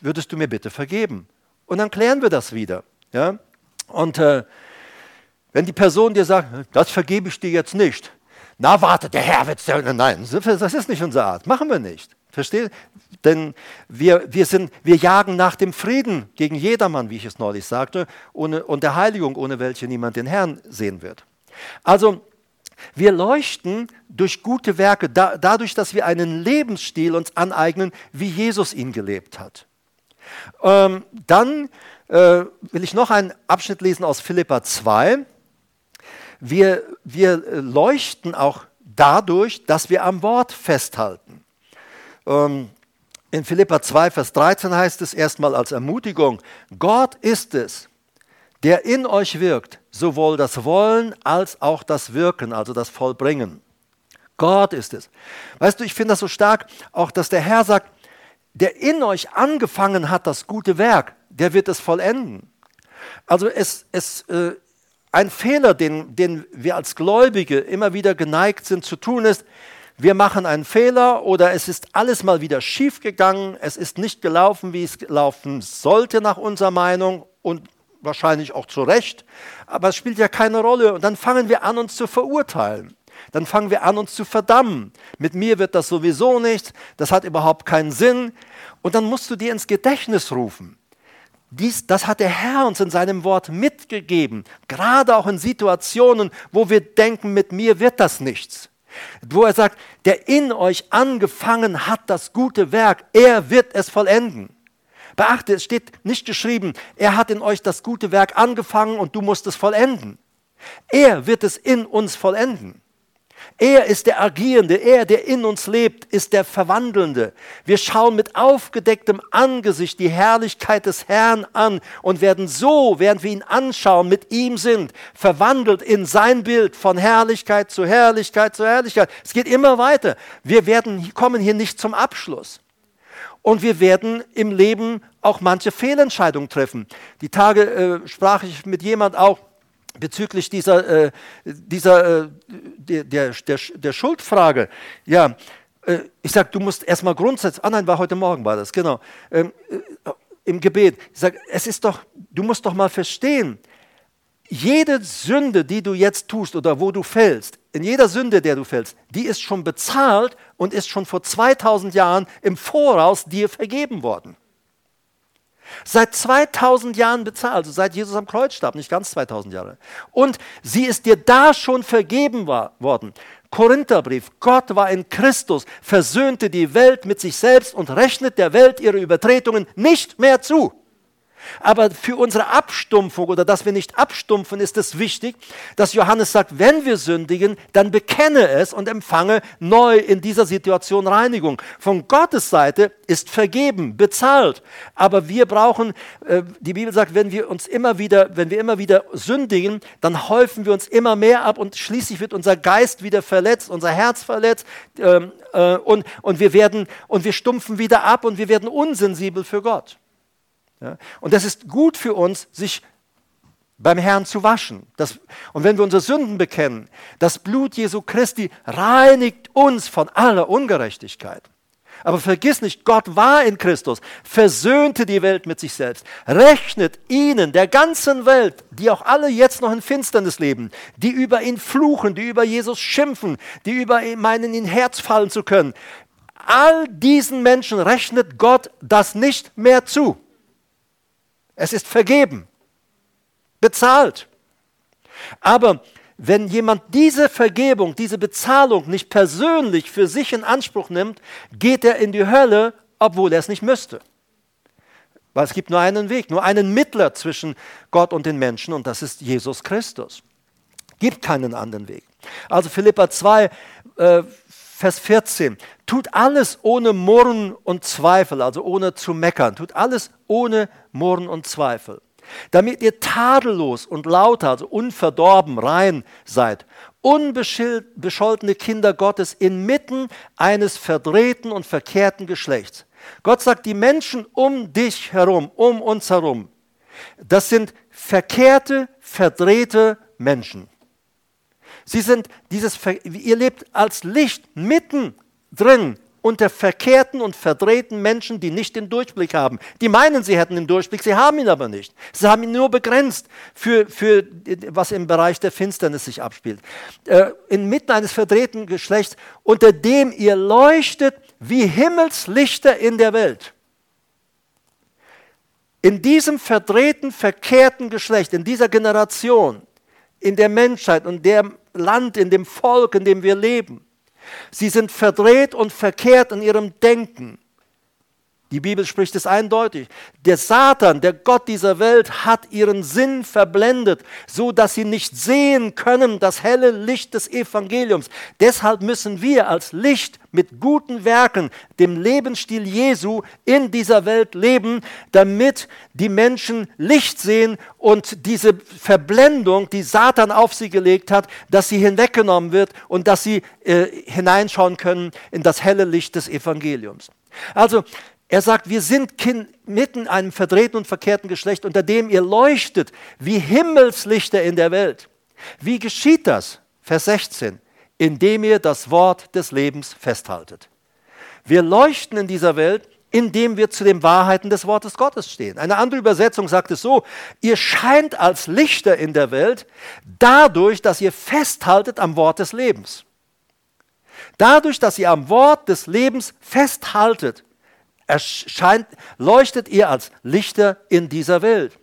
würdest du mir bitte vergeben? Und dann klären wir das wieder. Ja? Und äh, wenn die Person dir sagt, das vergebe ich dir jetzt nicht, na warte, der Herr wird es Nein, das ist nicht unsere Art. Machen wir nicht. Versteht? Denn wir, wir, sind, wir jagen nach dem Frieden gegen jedermann, wie ich es neulich sagte, ohne, und der Heiligung, ohne welche niemand den Herrn sehen wird. Also, wir leuchten durch gute Werke, da, dadurch, dass wir einen Lebensstil uns aneignen, wie Jesus ihn gelebt hat. Ähm, dann äh, will ich noch einen Abschnitt lesen aus Philippa 2. Wir, wir leuchten auch dadurch, dass wir am Wort festhalten. Ähm, in Philippa 2, Vers 13 heißt es erstmal als Ermutigung, Gott ist es, der in euch wirkt, sowohl das Wollen als auch das Wirken, also das Vollbringen. Gott ist es. Weißt du, ich finde das so stark, auch dass der Herr sagt, der in euch angefangen hat, das gute Werk, der wird es vollenden. Also es, es, äh, ein Fehler, den, den wir als Gläubige immer wieder geneigt sind zu tun, ist, wir machen einen Fehler oder es ist alles mal wieder schief gegangen, es ist nicht gelaufen, wie es laufen sollte nach unserer Meinung und wahrscheinlich auch zu Recht, aber es spielt ja keine Rolle und dann fangen wir an, uns zu verurteilen dann fangen wir an, uns zu verdammen. Mit mir wird das sowieso nicht, das hat überhaupt keinen Sinn. Und dann musst du dir ins Gedächtnis rufen. Dies, das hat der Herr uns in seinem Wort mitgegeben, gerade auch in Situationen, wo wir denken, mit mir wird das nichts. Wo er sagt, der in euch angefangen hat das gute Werk, er wird es vollenden. Beachte, es steht nicht geschrieben, er hat in euch das gute Werk angefangen und du musst es vollenden. Er wird es in uns vollenden. Er ist der Agierende, er, der in uns lebt, ist der Verwandelnde. Wir schauen mit aufgedecktem Angesicht die Herrlichkeit des Herrn an und werden so, während wir ihn anschauen, mit ihm sind, verwandelt in sein Bild von Herrlichkeit zu Herrlichkeit zu Herrlichkeit. Es geht immer weiter. Wir werden, kommen hier nicht zum Abschluss. Und wir werden im Leben auch manche Fehlentscheidungen treffen. Die Tage äh, sprach ich mit jemand auch, bezüglich dieser, äh, dieser äh, der, der, der, Schuldfrage. Ja, äh, ich sage, du musst erstmal grundsätzlich, ah nein, war heute Morgen war das, genau, ähm, äh, im Gebet. Ich sage, es ist doch, du musst doch mal verstehen, jede Sünde, die du jetzt tust oder wo du fällst, in jeder Sünde, der du fällst, die ist schon bezahlt und ist schon vor 2000 Jahren im Voraus dir vergeben worden. Seit 2000 Jahren bezahlt, also seit Jesus am Kreuz starb, nicht ganz 2000 Jahre. Und sie ist dir da schon vergeben war, worden. Korintherbrief, Gott war in Christus, versöhnte die Welt mit sich selbst und rechnet der Welt ihre Übertretungen nicht mehr zu. Aber für unsere Abstumpfung oder dass wir nicht abstumpfen, ist es wichtig, dass Johannes sagt, wenn wir sündigen, dann bekenne es und empfange neu in dieser Situation Reinigung. Von Gottes Seite ist vergeben, bezahlt. Aber wir brauchen, äh, die Bibel sagt, wenn wir uns immer wieder, wenn wir immer wieder sündigen, dann häufen wir uns immer mehr ab und schließlich wird unser Geist wieder verletzt, unser Herz verletzt ähm, äh, und, und wir werden, und wir stumpfen wieder ab und wir werden unsensibel für Gott. Ja? Und das ist gut für uns, sich beim Herrn zu waschen. Das, und wenn wir unsere Sünden bekennen, das Blut Jesu Christi reinigt uns von aller Ungerechtigkeit. Aber vergiss nicht, Gott war in Christus, versöhnte die Welt mit sich selbst, rechnet ihnen, der ganzen Welt, die auch alle jetzt noch in Finsternis leben, die über ihn fluchen, die über Jesus schimpfen, die über ihn meinen, in Herz fallen zu können. All diesen Menschen rechnet Gott das nicht mehr zu. Es ist vergeben, bezahlt. Aber wenn jemand diese Vergebung, diese Bezahlung nicht persönlich für sich in Anspruch nimmt, geht er in die Hölle, obwohl er es nicht müsste. Weil es gibt nur einen Weg, nur einen Mittler zwischen Gott und den Menschen und das ist Jesus Christus. Gibt keinen anderen Weg. Also Philippa 2, äh, Vers 14. Tut alles ohne Murren und Zweifel, also ohne zu meckern. Tut alles ohne Murren und Zweifel. Damit ihr tadellos und lauter, also unverdorben, rein seid. Unbescholtene Kinder Gottes inmitten eines verdrehten und verkehrten Geschlechts. Gott sagt, die Menschen um dich herum, um uns herum, das sind verkehrte, verdrehte Menschen. Sie sind dieses, ihr lebt als Licht mitten drin unter verkehrten und verdrehten Menschen, die nicht den Durchblick haben. Die meinen, sie hätten den Durchblick, sie haben ihn aber nicht. Sie haben ihn nur begrenzt für, für was im Bereich der Finsternis sich abspielt. Äh, inmitten eines verdrehten Geschlechts, unter dem ihr leuchtet wie Himmelslichter in der Welt. In diesem verdrehten, verkehrten Geschlecht, in dieser Generation, in der Menschheit und dem Land, in dem Volk, in dem wir leben. Sie sind verdreht und verkehrt in ihrem Denken. Die Bibel spricht es eindeutig. Der Satan, der Gott dieser Welt, hat ihren Sinn verblendet, so dass sie nicht sehen können das helle Licht des Evangeliums. Deshalb müssen wir als Licht mit guten Werken, dem Lebensstil Jesu in dieser Welt leben, damit die Menschen Licht sehen und diese Verblendung, die Satan auf sie gelegt hat, dass sie hinweggenommen wird und dass sie äh, hineinschauen können in das helle Licht des Evangeliums. Also er sagt, wir sind kind, mitten einem verdrehten und verkehrten Geschlecht, unter dem ihr leuchtet wie Himmelslichter in der Welt. Wie geschieht das? Vers 16. Indem ihr das Wort des Lebens festhaltet. Wir leuchten in dieser Welt, indem wir zu den Wahrheiten des Wortes Gottes stehen. Eine andere Übersetzung sagt es so, ihr scheint als Lichter in der Welt dadurch, dass ihr festhaltet am Wort des Lebens. Dadurch, dass ihr am Wort des Lebens festhaltet, erscheint, leuchtet ihr als Lichter in dieser Welt.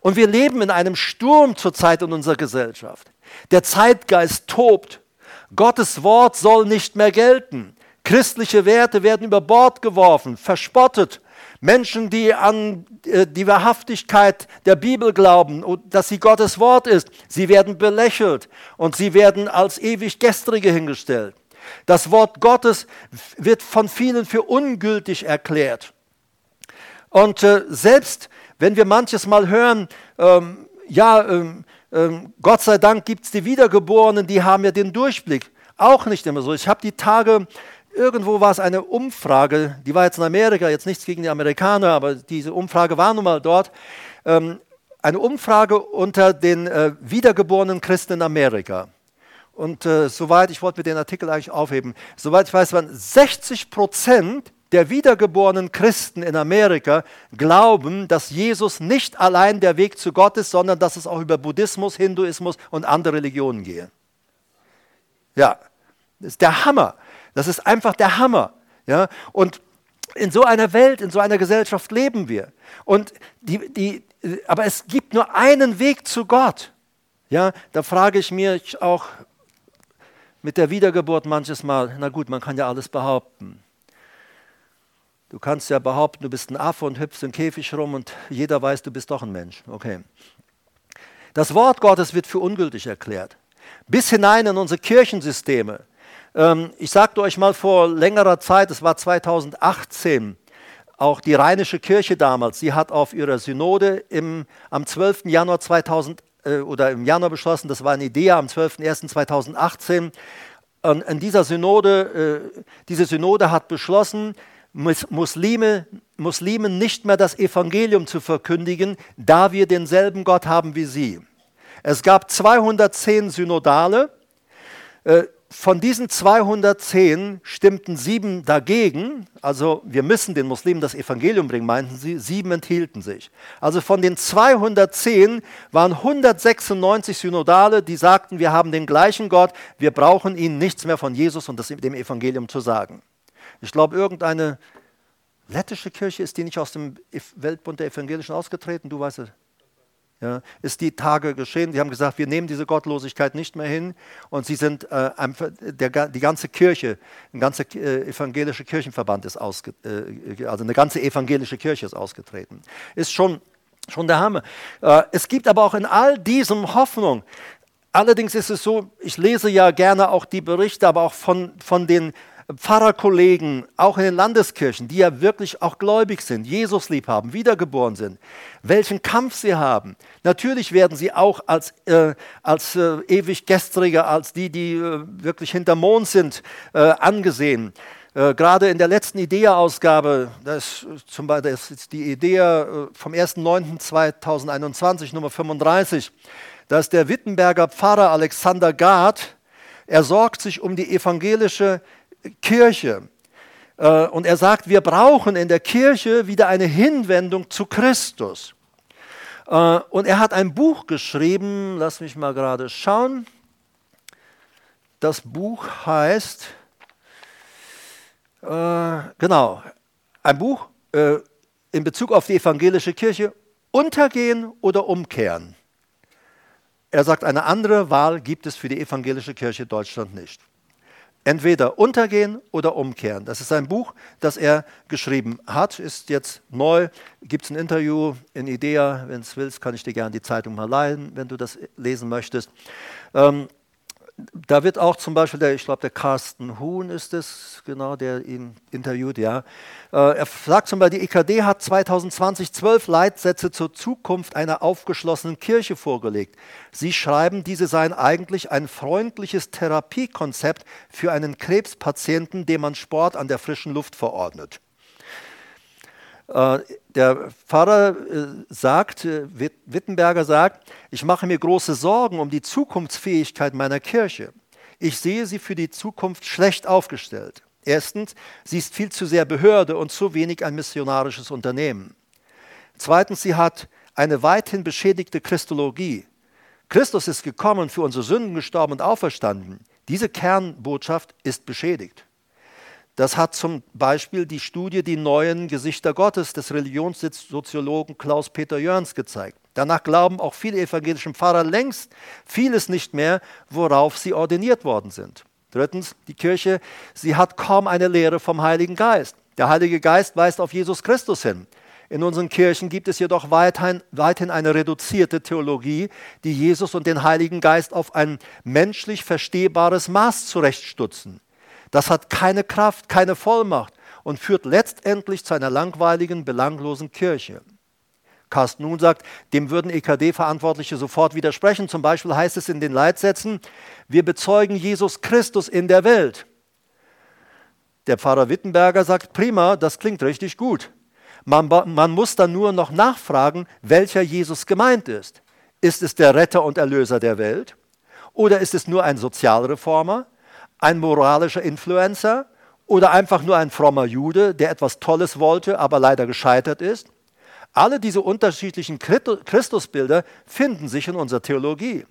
Und wir leben in einem Sturm zurzeit in unserer Gesellschaft. Der Zeitgeist tobt. Gottes Wort soll nicht mehr gelten. Christliche Werte werden über Bord geworfen, verspottet. Menschen, die an äh, die Wahrhaftigkeit der Bibel glauben dass sie Gottes Wort ist, sie werden belächelt und sie werden als ewig Gestrige hingestellt. Das Wort Gottes wird von vielen für ungültig erklärt. Und äh, selbst wenn wir manches Mal hören, ähm, ja, ähm, ähm, Gott sei Dank gibt es die Wiedergeborenen, die haben ja den Durchblick. Auch nicht immer so. Ich habe die Tage, irgendwo war es eine Umfrage, die war jetzt in Amerika, jetzt nichts gegen die Amerikaner, aber diese Umfrage war nun mal dort. Ähm, eine Umfrage unter den äh, wiedergeborenen Christen in Amerika. Und äh, soweit, ich wollte mir den Artikel eigentlich aufheben, soweit ich weiß, waren 60 Prozent der wiedergeborenen Christen in Amerika glauben, dass Jesus nicht allein der Weg zu Gott ist, sondern dass es auch über Buddhismus, Hinduismus und andere Religionen gehe. Ja, das ist der Hammer. Das ist einfach der Hammer. Ja? Und in so einer Welt, in so einer Gesellschaft leben wir. Und die, die, aber es gibt nur einen Weg zu Gott. Ja, da frage ich mich auch, mit der Wiedergeburt manches Mal, na gut, man kann ja alles behaupten. Du kannst ja behaupten, du bist ein Affe und hüpfst im Käfig rum und jeder weiß, du bist doch ein Mensch. Okay. Das Wort Gottes wird für ungültig erklärt. Bis hinein in unsere Kirchensysteme. Ähm, ich sagte euch mal vor längerer Zeit, es war 2018, auch die Rheinische Kirche damals, sie hat auf ihrer Synode im, am 12. Januar 2018 äh, oder im Januar beschlossen, das war eine Idee am 12.01.2018. Und in dieser Synode, äh, diese Synode hat beschlossen, Muslime, Muslimen nicht mehr das Evangelium zu verkündigen, da wir denselben Gott haben wie sie. Es gab 210 Synodale. Von diesen 210 stimmten sieben dagegen, also wir müssen den Muslimen das Evangelium bringen, meinten sie, sieben enthielten sich. Also von den 210 waren 196 Synodale, die sagten, wir haben den gleichen Gott, wir brauchen ihnen nichts mehr von Jesus und dem Evangelium zu sagen. Ich glaube, irgendeine lettische Kirche ist die nicht aus dem Weltbund der Evangelischen ausgetreten, du weißt es. Ja, ist die Tage geschehen. Sie haben gesagt, wir nehmen diese Gottlosigkeit nicht mehr hin und sie sind äh, der, die ganze Kirche, ein ganzer äh, evangelische Kirchenverband ist ausge, äh, also eine ganze evangelische Kirche ist ausgetreten. Ist schon, schon der Hammer. Äh, es gibt aber auch in all diesem Hoffnung. Allerdings ist es so, ich lese ja gerne auch die Berichte, aber auch von, von den Pfarrerkollegen, auch in den Landeskirchen, die ja wirklich auch gläubig sind, Jesus lieb haben, wiedergeboren sind, welchen Kampf sie haben. Natürlich werden sie auch als, äh, als äh, ewig Gestrige, als die, die äh, wirklich hinter Mond sind, äh, angesehen. Äh, gerade in der letzten IDEA-Ausgabe, das, das ist die IDEA äh, vom 1.9.2021, Nummer 35, da ist der Wittenberger Pfarrer Alexander Gard, er sorgt sich um die evangelische Kirche. Äh, und er sagt, wir brauchen in der Kirche wieder eine Hinwendung zu Christus. Äh, und er hat ein Buch geschrieben, lass mich mal gerade schauen. Das Buch heißt, äh, genau, ein Buch in Bezug auf die evangelische Kirche, Untergehen oder Umkehren. Er sagt, eine andere Wahl gibt es für die evangelische Kirche Deutschland nicht. Entweder untergehen oder umkehren. Das ist ein Buch, das er geschrieben hat, ist jetzt neu. Gibt es ein Interview in Idea, wenn es willst, kann ich dir gerne die Zeitung mal leihen, wenn du das lesen möchtest. Ähm, da wird auch zum Beispiel der, ich glaube, der Carsten Huhn ist es, genau, der ihn interviewt, ja. Äh, er sagt zum Beispiel, die EKD hat 2020 zwölf Leitsätze zur Zukunft einer aufgeschlossenen Kirche vorgelegt. Sie schreiben, diese seien eigentlich ein freundliches Therapiekonzept für einen Krebspatienten, dem man Sport an der frischen Luft verordnet. Äh, der Pfarrer äh, sagt, äh, Wittenberger sagt, ich mache mir große Sorgen um die Zukunftsfähigkeit meiner Kirche. Ich sehe sie für die Zukunft schlecht aufgestellt. Erstens, sie ist viel zu sehr Behörde und zu wenig ein missionarisches Unternehmen. Zweitens, sie hat eine weithin beschädigte Christologie. Christus ist gekommen, für unsere Sünden gestorben und auferstanden. Diese Kernbotschaft ist beschädigt. Das hat zum Beispiel die Studie Die neuen Gesichter Gottes des Religionssoziologen Klaus-Peter Jörns gezeigt. Danach glauben auch viele evangelische Pfarrer längst vieles nicht mehr, worauf sie ordiniert worden sind. Drittens, die Kirche, sie hat kaum eine Lehre vom Heiligen Geist. Der Heilige Geist weist auf Jesus Christus hin. In unseren Kirchen gibt es jedoch weithin, weithin eine reduzierte Theologie, die Jesus und den Heiligen Geist auf ein menschlich verstehbares Maß zurechtstutzen. Das hat keine Kraft, keine Vollmacht und führt letztendlich zu einer langweiligen, belanglosen Kirche. Carsten Nun sagt, dem würden EKD-Verantwortliche sofort widersprechen. Zum Beispiel heißt es in den Leitsätzen, wir bezeugen Jesus Christus in der Welt. Der Pfarrer Wittenberger sagt, prima, das klingt richtig gut. Man, man muss dann nur noch nachfragen, welcher Jesus gemeint ist. Ist es der Retter und Erlöser der Welt? Oder ist es nur ein Sozialreformer? Ein moralischer Influencer oder einfach nur ein frommer Jude, der etwas Tolles wollte, aber leider gescheitert ist. Alle diese unterschiedlichen Christusbilder finden sich in unserer Theologie.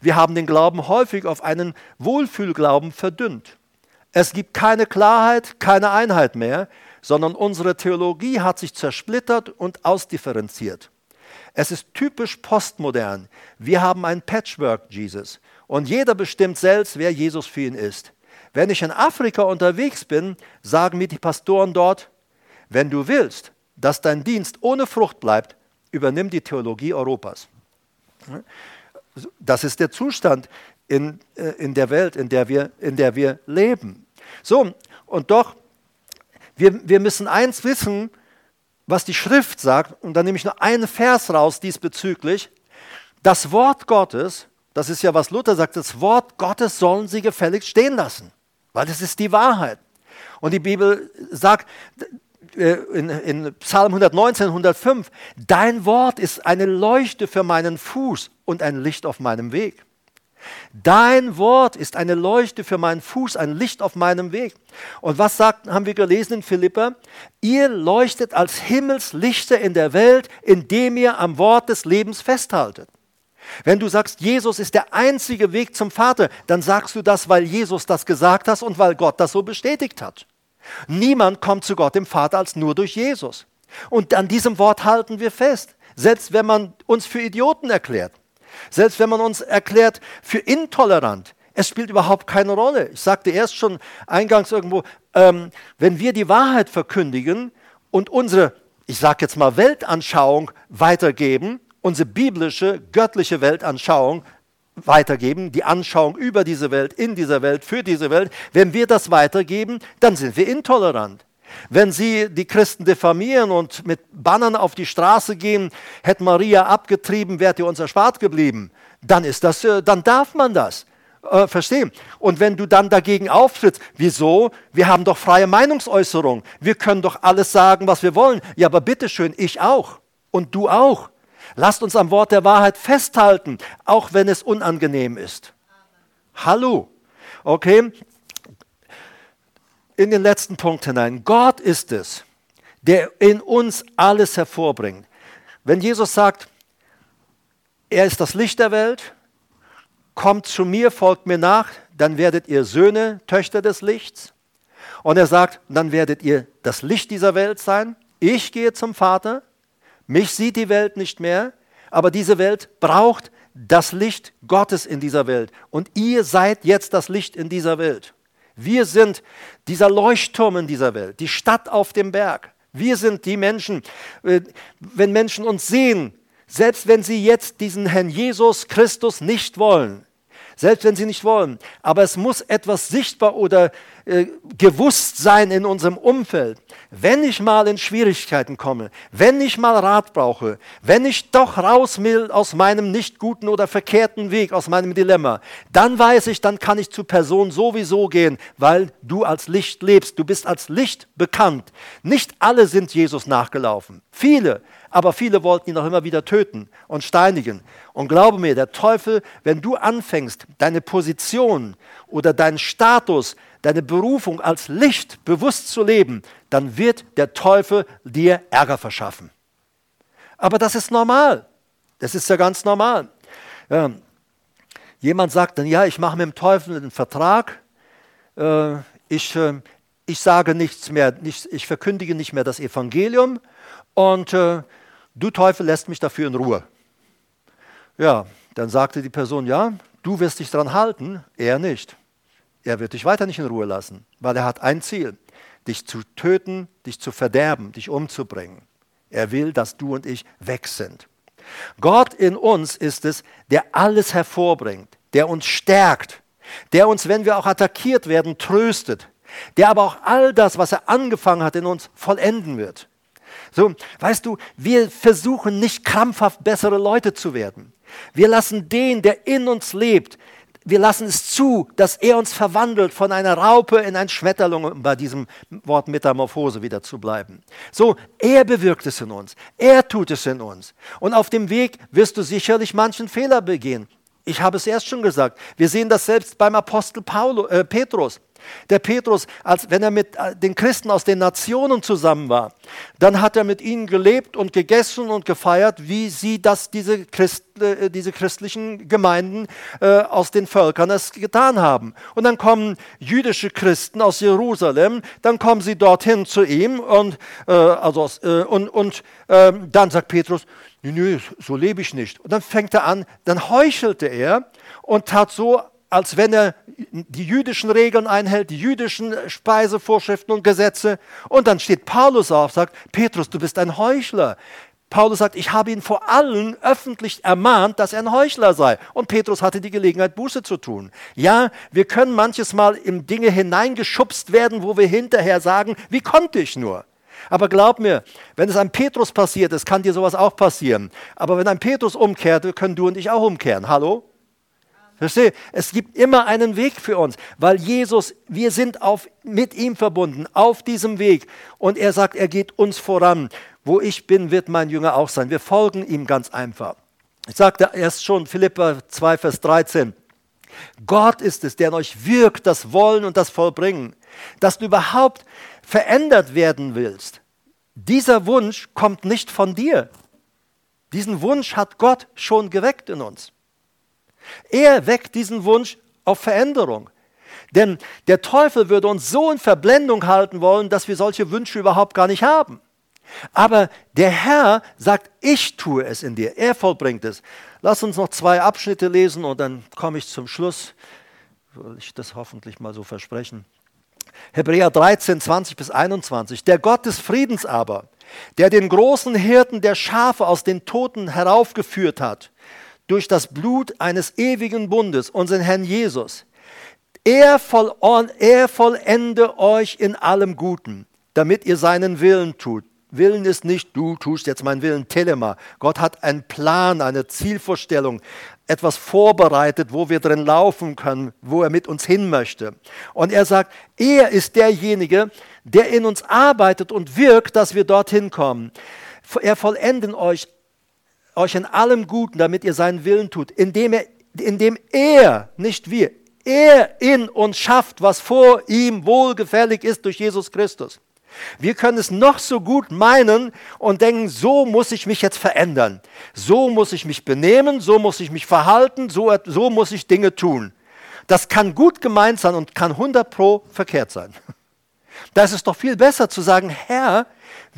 Wir haben den Glauben häufig auf einen Wohlfühlglauben verdünnt. Es gibt keine Klarheit, keine Einheit mehr, sondern unsere Theologie hat sich zersplittert und ausdifferenziert. Es ist typisch postmodern. Wir haben ein Patchwork-Jesus. Und jeder bestimmt selbst, wer Jesus für ihn ist. Wenn ich in Afrika unterwegs bin, sagen mir die Pastoren dort, wenn du willst, dass dein Dienst ohne Frucht bleibt, übernimm die Theologie Europas. Das ist der Zustand in, äh, in der Welt, in der, wir, in der wir leben. So, und doch, wir, wir müssen eins wissen, was die Schrift sagt, und dann nehme ich nur einen Vers raus diesbezüglich. Das Wort Gottes das ist ja, was Luther sagt, das Wort Gottes sollen sie gefälligst stehen lassen, weil es ist die Wahrheit. Und die Bibel sagt äh, in, in Psalm 119, 105, dein Wort ist eine Leuchte für meinen Fuß und ein Licht auf meinem Weg. Dein Wort ist eine Leuchte für meinen Fuß, ein Licht auf meinem Weg. Und was sagt, haben wir gelesen in Philippa? Ihr leuchtet als Himmelslichter in der Welt, indem ihr am Wort des Lebens festhaltet. Wenn du sagst, Jesus ist der einzige Weg zum Vater, dann sagst du das, weil Jesus das gesagt hat und weil Gott das so bestätigt hat. Niemand kommt zu Gott dem Vater als nur durch Jesus. Und an diesem Wort halten wir fest. selbst wenn man uns für Idioten erklärt, selbst wenn man uns erklärt für intolerant. Es spielt überhaupt keine Rolle. Ich sagte erst schon eingangs irgendwo, ähm, wenn wir die Wahrheit verkündigen und unsere, ich sage jetzt mal, Weltanschauung weitergeben, unsere biblische, göttliche Weltanschauung weitergeben, die Anschauung über diese Welt, in dieser Welt, für diese Welt, wenn wir das weitergeben, dann sind wir intolerant. Wenn sie die Christen diffamieren und mit Bannern auf die Straße gehen, hätte Maria abgetrieben, wäre ihr uns erspart geblieben, dann ist das, äh, dann darf man das. Äh, verstehen. Und wenn du dann dagegen auftrittst, wieso? Wir haben doch freie Meinungsäußerung. Wir können doch alles sagen, was wir wollen. Ja, aber bitteschön, ich auch. Und du auch. Lasst uns am Wort der Wahrheit festhalten, auch wenn es unangenehm ist. Hallo. Okay? In den letzten Punkt hinein. Gott ist es, der in uns alles hervorbringt. Wenn Jesus sagt, er ist das Licht der Welt, kommt zu mir, folgt mir nach, dann werdet ihr Söhne, Töchter des Lichts. Und er sagt, dann werdet ihr das Licht dieser Welt sein. Ich gehe zum Vater mich sieht die Welt nicht mehr, aber diese Welt braucht das Licht Gottes in dieser Welt. Und ihr seid jetzt das Licht in dieser Welt. Wir sind dieser Leuchtturm in dieser Welt, die Stadt auf dem Berg. Wir sind die Menschen, äh, wenn Menschen uns sehen, selbst wenn sie jetzt diesen Herrn Jesus Christus nicht wollen, selbst wenn sie nicht wollen, aber es muss etwas sichtbar oder äh, gewusst sein in unserem Umfeld. Wenn ich mal in Schwierigkeiten komme, wenn ich mal Rat brauche, wenn ich doch raus will aus meinem nicht guten oder verkehrten Weg, aus meinem Dilemma, dann weiß ich, dann kann ich zu Person sowieso gehen, weil du als Licht lebst. Du bist als Licht bekannt. Nicht alle sind Jesus nachgelaufen. Viele, aber viele wollten ihn auch immer wieder töten und steinigen. Und glaube mir, der Teufel, wenn du anfängst, deine Position oder deinen Status deine Berufung als Licht bewusst zu leben, dann wird der Teufel dir Ärger verschaffen. Aber das ist normal. Das ist ja ganz normal. Ja. Jemand sagt dann, ja, ich mache mit dem Teufel einen Vertrag, äh, ich, äh, ich sage nichts mehr, nicht, ich verkündige nicht mehr das Evangelium und äh, du Teufel lässt mich dafür in Ruhe. Ja, dann sagte die Person, ja, du wirst dich daran halten, er nicht. Er wird dich weiter nicht in Ruhe lassen, weil er hat ein Ziel, dich zu töten, dich zu verderben, dich umzubringen. Er will, dass du und ich weg sind. Gott in uns ist es, der alles hervorbringt, der uns stärkt, der uns, wenn wir auch attackiert werden, tröstet, der aber auch all das, was er angefangen hat, in uns vollenden wird. So, weißt du, wir versuchen nicht krampfhaft bessere Leute zu werden. Wir lassen den, der in uns lebt, wir lassen es zu, dass er uns verwandelt von einer Raupe in ein Schmetterling, um bei diesem Wort Metamorphose wieder zu bleiben. So, er bewirkt es in uns. Er tut es in uns. Und auf dem Weg wirst du sicherlich manchen Fehler begehen. Ich habe es erst schon gesagt. Wir sehen das selbst beim Apostel Paulus, äh, Petrus. Der Petrus, als wenn er mit äh, den Christen aus den Nationen zusammen war, dann hat er mit ihnen gelebt und gegessen und gefeiert, wie sie das, diese, Christ, äh, diese christlichen Gemeinden äh, aus den Völkern es getan haben. Und dann kommen jüdische Christen aus Jerusalem, dann kommen sie dorthin zu ihm und, also, und, und ähm, dann sagt Petrus, nö, nö, so lebe ich nicht. Und dann fängt er an, dann heuchelte er und tat so, als wenn er die jüdischen Regeln einhält, die jüdischen Speisevorschriften und Gesetze. Und dann steht Paulus auf, sagt, Petrus, du bist ein Heuchler. Paulus sagt, ich habe ihn vor allen öffentlich ermahnt, dass er ein Heuchler sei. Und Petrus hatte die Gelegenheit, Buße zu tun. Ja, wir können manches Mal in Dinge hineingeschubst werden, wo wir hinterher sagen, wie konnte ich nur? Aber glaub mir, wenn es einem Petrus passiert ist, kann dir sowas auch passieren. Aber wenn ein Petrus umkehrt, können du und ich auch umkehren. Hallo? Verstehe? Es gibt immer einen Weg für uns, weil Jesus, wir sind auf, mit ihm verbunden, auf diesem Weg. Und er sagt, er geht uns voran. Wo ich bin, wird mein Jünger auch sein. Wir folgen ihm ganz einfach. Ich sagte erst schon, Philippa 2, Vers 13. Gott ist es, der in euch wirkt, das Wollen und das Vollbringen. Dass du überhaupt verändert werden willst. Dieser Wunsch kommt nicht von dir. Diesen Wunsch hat Gott schon geweckt in uns. Er weckt diesen Wunsch auf Veränderung. Denn der Teufel würde uns so in Verblendung halten wollen, dass wir solche Wünsche überhaupt gar nicht haben. Aber der Herr sagt, ich tue es in dir, er vollbringt es. Lass uns noch zwei Abschnitte lesen und dann komme ich zum Schluss. Will ich das hoffentlich mal so versprechen. Hebräer 13, 20 bis 21. Der Gott des Friedens aber, der den großen Hirten der Schafe aus den Toten heraufgeführt hat, durch das Blut eines ewigen Bundes, unseren Herrn Jesus, er, er vollende euch in allem Guten, damit ihr seinen Willen tut. Willen ist nicht, du tust jetzt meinen Willen, Telema. Gott hat einen Plan, eine Zielvorstellung, etwas vorbereitet, wo wir drin laufen können, wo er mit uns hin möchte. Und er sagt, er ist derjenige, der in uns arbeitet und wirkt, dass wir dorthin kommen. Er vollenden euch, euch in allem Guten, damit ihr seinen Willen tut, indem er, indem er, nicht wir, er in uns schafft, was vor ihm wohlgefällig ist durch Jesus Christus. Wir können es noch so gut meinen und denken, so muss ich mich jetzt verändern. So muss ich mich benehmen, so muss ich mich verhalten, so, so muss ich Dinge tun. Das kann gut gemeint sein und kann 100 pro verkehrt sein. Da ist es doch viel besser zu sagen, Herr,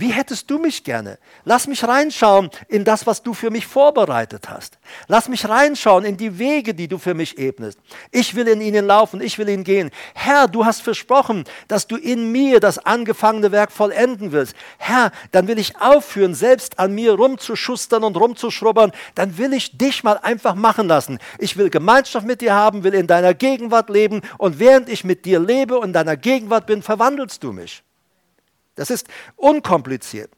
wie hättest du mich gerne? Lass mich reinschauen in das, was du für mich vorbereitet hast. Lass mich reinschauen in die Wege, die du für mich ebnest. Ich will in ihnen laufen, ich will ihn gehen. Herr, du hast versprochen, dass du in mir das angefangene Werk vollenden willst. Herr, dann will ich aufhören, selbst an mir rumzuschustern und rumzuschrubbern. Dann will ich dich mal einfach machen lassen. Ich will Gemeinschaft mit dir haben, will in deiner Gegenwart leben und während ich mit dir lebe und in deiner Gegenwart bin, verwandelst du mich. Das ist unkompliziert.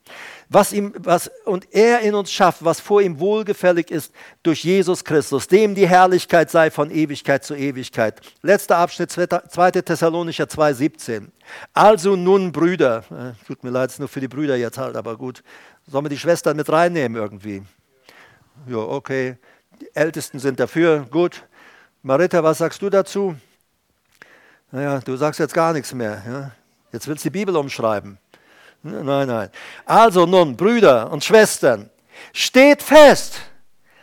Was ihm, was, und er in uns schafft, was vor ihm wohlgefällig ist, durch Jesus Christus, dem die Herrlichkeit sei von Ewigkeit zu Ewigkeit. Letzter Abschnitt, 2. Thessalonicher 2,17. Also nun, Brüder, äh, tut mir leid, es ist nur für die Brüder jetzt halt, aber gut, sollen wir die Schwestern mit reinnehmen irgendwie? Ja, okay. Die Ältesten sind dafür, gut. Marita, was sagst du dazu? Naja, du sagst jetzt gar nichts mehr. Ja? Jetzt willst du die Bibel umschreiben. Nein, nein. Also nun, Brüder und Schwestern, steht fest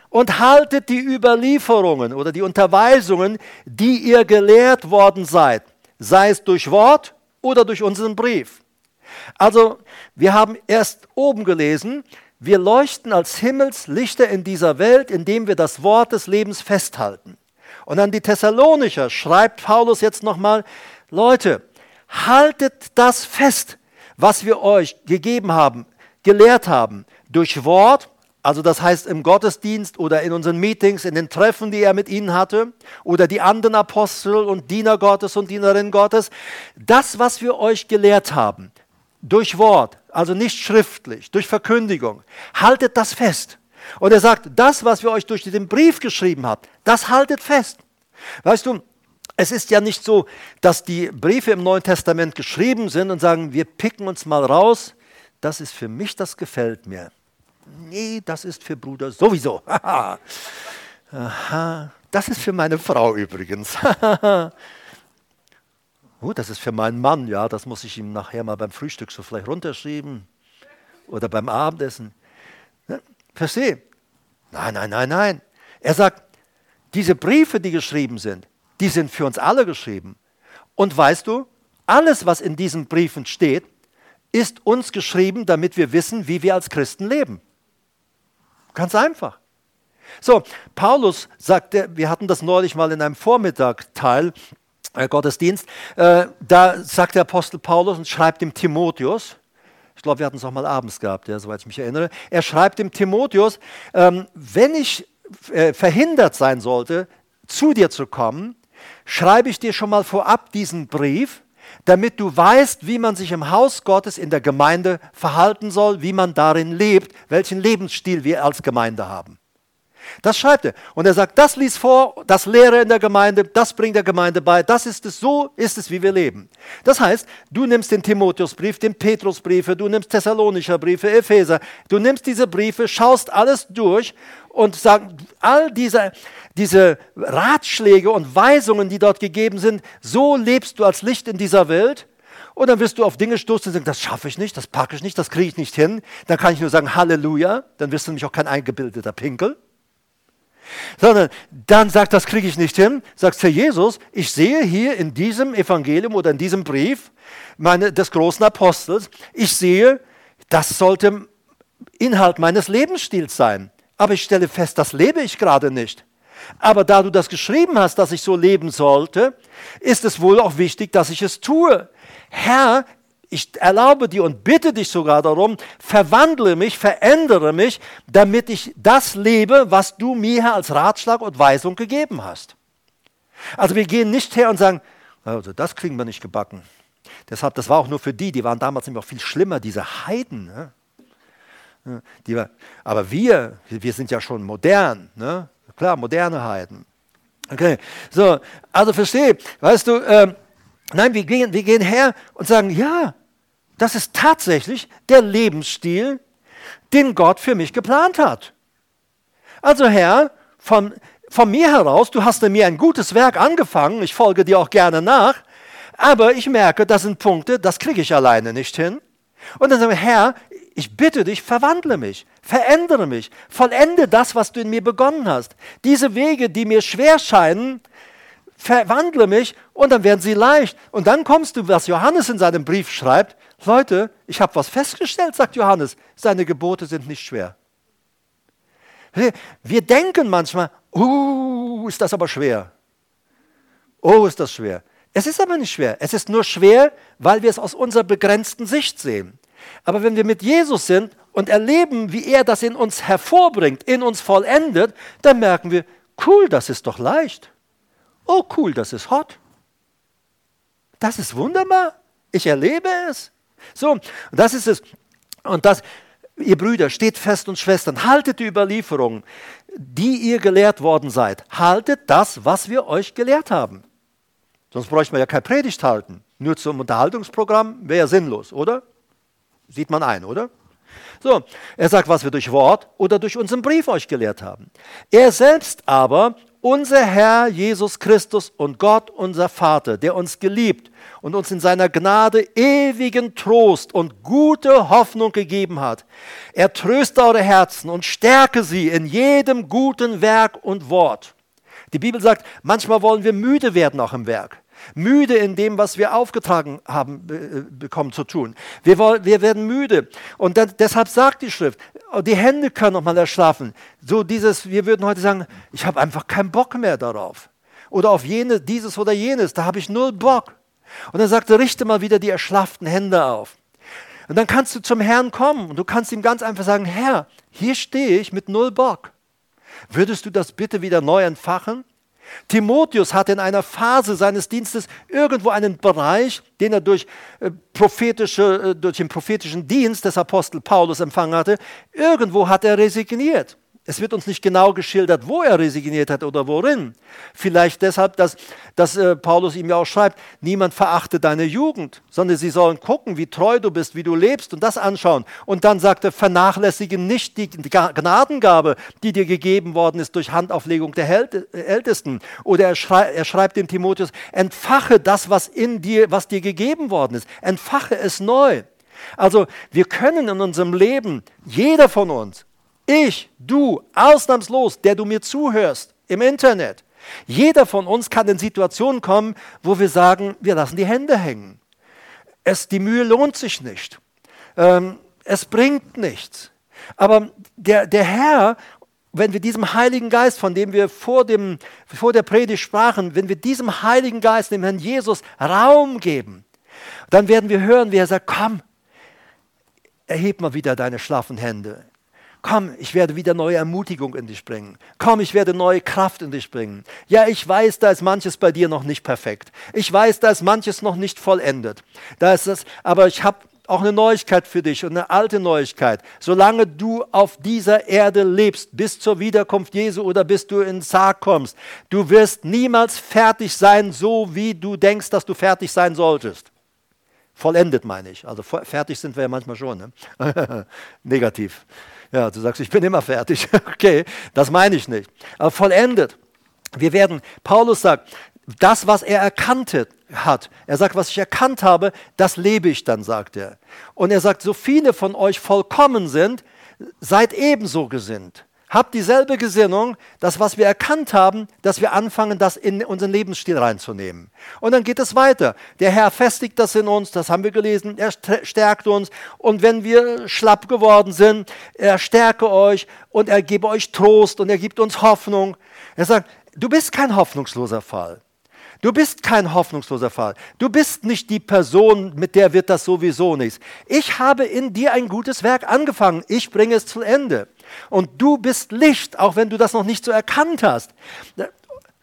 und haltet die Überlieferungen oder die Unterweisungen, die ihr gelehrt worden seid, sei es durch Wort oder durch unseren Brief. Also, wir haben erst oben gelesen, wir leuchten als Himmelslichter in dieser Welt, indem wir das Wort des Lebens festhalten. Und an die Thessalonicher schreibt Paulus jetzt nochmal, Leute, haltet das fest, was wir euch gegeben haben, gelehrt haben, durch Wort, also das heißt im Gottesdienst oder in unseren Meetings, in den Treffen, die er mit ihnen hatte, oder die anderen Apostel und Diener Gottes und Dienerinnen Gottes, das, was wir euch gelehrt haben, durch Wort, also nicht schriftlich, durch Verkündigung, haltet das fest. Und er sagt, das, was wir euch durch den Brief geschrieben haben, das haltet fest. Weißt du, es ist ja nicht so, dass die Briefe im Neuen Testament geschrieben sind und sagen, wir picken uns mal raus, das ist für mich, das gefällt mir. Nee, das ist für Bruder sowieso. Aha, das ist für meine Frau übrigens. oh, das ist für meinen Mann, ja, das muss ich ihm nachher mal beim Frühstück so vielleicht runterschreiben oder beim Abendessen. Verstehe? Nein, nein, nein, nein. Er sagt, diese Briefe, die geschrieben sind, die sind für uns alle geschrieben. Und weißt du, alles, was in diesen Briefen steht, ist uns geschrieben, damit wir wissen, wie wir als Christen leben. Ganz einfach. So, Paulus sagte, wir hatten das neulich mal in einem Vormittagteil, äh, Gottesdienst, äh, da sagt der Apostel Paulus und schreibt dem Timotheus, ich glaube, wir hatten es auch mal abends gehabt, ja, soweit ich mich erinnere, er schreibt dem Timotheus, ähm, wenn ich äh, verhindert sein sollte, zu dir zu kommen, schreibe ich dir schon mal vorab diesen Brief, damit du weißt, wie man sich im Haus Gottes in der Gemeinde verhalten soll, wie man darin lebt, welchen Lebensstil wir als Gemeinde haben. Das schreibt er. Und er sagt, das lies vor, das lehre in der Gemeinde, das bringt der Gemeinde bei, das ist es, so ist es, wie wir leben. Das heißt, du nimmst den Timotheusbrief, den Petrusbriefe, du nimmst Thessalonischer Briefe, Epheser, du nimmst diese Briefe, schaust alles durch und sagst, all diese, diese Ratschläge und Weisungen, die dort gegeben sind, so lebst du als Licht in dieser Welt. Und dann wirst du auf Dinge stoßen und sagen, das schaffe ich nicht, das packe ich nicht, das kriege ich nicht hin. Dann kann ich nur sagen, Halleluja, dann wirst du nämlich auch kein eingebildeter Pinkel. Sondern dann sagt, das kriege ich nicht hin, sagst Herr Jesus, ich sehe hier in diesem Evangelium oder in diesem Brief meine, des großen Apostels, ich sehe, das sollte Inhalt meines Lebensstils sein. Aber ich stelle fest, das lebe ich gerade nicht. Aber da du das geschrieben hast, dass ich so leben sollte, ist es wohl auch wichtig, dass ich es tue. Herr, ich erlaube dir und bitte dich sogar darum, verwandle mich, verändere mich, damit ich das lebe, was du mir als Ratschlag und Weisung gegeben hast. Also wir gehen nicht her und sagen, also das kriegen wir nicht gebacken. Deshalb, das war auch nur für die, die waren damals nämlich auch viel schlimmer, diese Heiden. Ne? Die aber wir, wir sind ja schon modern. Ne? Klar, moderne Heiden. Okay, so, also verstehe, weißt du, äh, nein, wir gehen, wir gehen her und sagen, ja, das ist tatsächlich der Lebensstil, den Gott für mich geplant hat. Also Herr, von, von mir heraus, du hast mir ein gutes Werk angefangen, ich folge dir auch gerne nach, aber ich merke, das sind Punkte, das kriege ich alleine nicht hin. Und dann sagen wir, Herr, ich bitte dich, verwandle mich, verändere mich, vollende das, was du in mir begonnen hast. Diese Wege, die mir schwer scheinen, verwandle mich und dann werden sie leicht. Und dann kommst du, was Johannes in seinem Brief schreibt, Leute, ich habe was festgestellt, sagt Johannes, seine Gebote sind nicht schwer. Wir denken manchmal, uh, ist das aber schwer. Oh, ist das schwer. Es ist aber nicht schwer. Es ist nur schwer, weil wir es aus unserer begrenzten Sicht sehen. Aber wenn wir mit Jesus sind und erleben, wie er das in uns hervorbringt, in uns vollendet, dann merken wir, cool, das ist doch leicht. Oh, cool, das ist hot. Das ist wunderbar. Ich erlebe es. So, das ist es. Und das, ihr Brüder, steht fest und Schwestern, haltet die Überlieferung, die ihr gelehrt worden seid. Haltet das, was wir euch gelehrt haben. Sonst bräuchte man ja keine Predigt halten. Nur zum Unterhaltungsprogramm wäre ja sinnlos, oder? Sieht man ein, oder? So, er sagt, was wir durch Wort oder durch unseren Brief euch gelehrt haben. Er selbst aber, unser Herr Jesus Christus und Gott, unser Vater, der uns geliebt und uns in seiner Gnade ewigen Trost und gute Hoffnung gegeben hat. Er tröste eure Herzen und stärke sie in jedem guten Werk und Wort. Die Bibel sagt, manchmal wollen wir müde werden auch im Werk müde in dem, was wir aufgetragen haben äh, bekommen zu tun. Wir, wollen, wir werden müde. Und dann, deshalb sagt die Schrift, oh, die Hände können nochmal erschlaffen. So dieses, wir würden heute sagen, ich habe einfach keinen Bock mehr darauf. Oder auf jene, dieses oder jenes, da habe ich null Bock. Und dann sagt er, richte mal wieder die erschlafften Hände auf. Und dann kannst du zum Herrn kommen und du kannst ihm ganz einfach sagen, Herr, hier stehe ich mit null Bock. Würdest du das bitte wieder neu entfachen? Timotheus hatte in einer Phase seines Dienstes irgendwo einen Bereich, den er durch, äh, prophetische, äh, durch den prophetischen Dienst des Apostel Paulus empfangen hatte. Irgendwo hat er resigniert. Es wird uns nicht genau geschildert, wo er resigniert hat oder worin. Vielleicht deshalb, dass, dass äh, Paulus ihm ja auch schreibt, niemand verachte deine Jugend, sondern sie sollen gucken, wie treu du bist, wie du lebst und das anschauen. Und dann sagt er, vernachlässige nicht die Gnadengabe, die dir gegeben worden ist durch Handauflegung der Ältesten. Oder er, schrei er schreibt dem Timotheus, entfache das, was in dir, was dir gegeben worden ist. Entfache es neu. Also wir können in unserem Leben, jeder von uns, ich, du, ausnahmslos, der du mir zuhörst im Internet. Jeder von uns kann in Situationen kommen, wo wir sagen, wir lassen die Hände hängen. Es, die Mühe lohnt sich nicht. Ähm, es bringt nichts. Aber der, der Herr, wenn wir diesem Heiligen Geist, von dem wir vor, dem, vor der Predigt sprachen, wenn wir diesem Heiligen Geist, dem Herrn Jesus, Raum geben, dann werden wir hören, wie er sagt, komm, erheb mal wieder deine schlaffen Hände. Komm, ich werde wieder neue Ermutigung in dich bringen. Komm, ich werde neue Kraft in dich bringen. Ja, ich weiß, da ist manches bei dir noch nicht perfekt. Ich weiß, da ist manches noch nicht vollendet. Da ist es, aber ich habe auch eine Neuigkeit für dich und eine alte Neuigkeit. Solange du auf dieser Erde lebst, bis zur Wiederkunft Jesu oder bis du ins Sarg kommst, du wirst niemals fertig sein, so wie du denkst, dass du fertig sein solltest. Vollendet meine ich. Also fertig sind wir ja manchmal schon. Ne? Negativ. Ja, du sagst, ich bin immer fertig. okay, das meine ich nicht. Aber vollendet. Wir werden, Paulus sagt, das, was er erkannt hat, er sagt, was ich erkannt habe, das lebe ich dann, sagt er. Und er sagt, so viele von euch vollkommen sind, seid ebenso gesinnt. Habt dieselbe Gesinnung, das, was wir erkannt haben, dass wir anfangen, das in unseren Lebensstil reinzunehmen. Und dann geht es weiter. Der Herr festigt das in uns, das haben wir gelesen, er stärkt uns. Und wenn wir schlapp geworden sind, er stärke euch und er gebe euch Trost und er gibt uns Hoffnung. Er sagt, du bist kein hoffnungsloser Fall. Du bist kein hoffnungsloser Fall. Du bist nicht die Person, mit der wird das sowieso nichts. Ich habe in dir ein gutes Werk angefangen. Ich bringe es zu Ende. Und du bist Licht, auch wenn du das noch nicht so erkannt hast.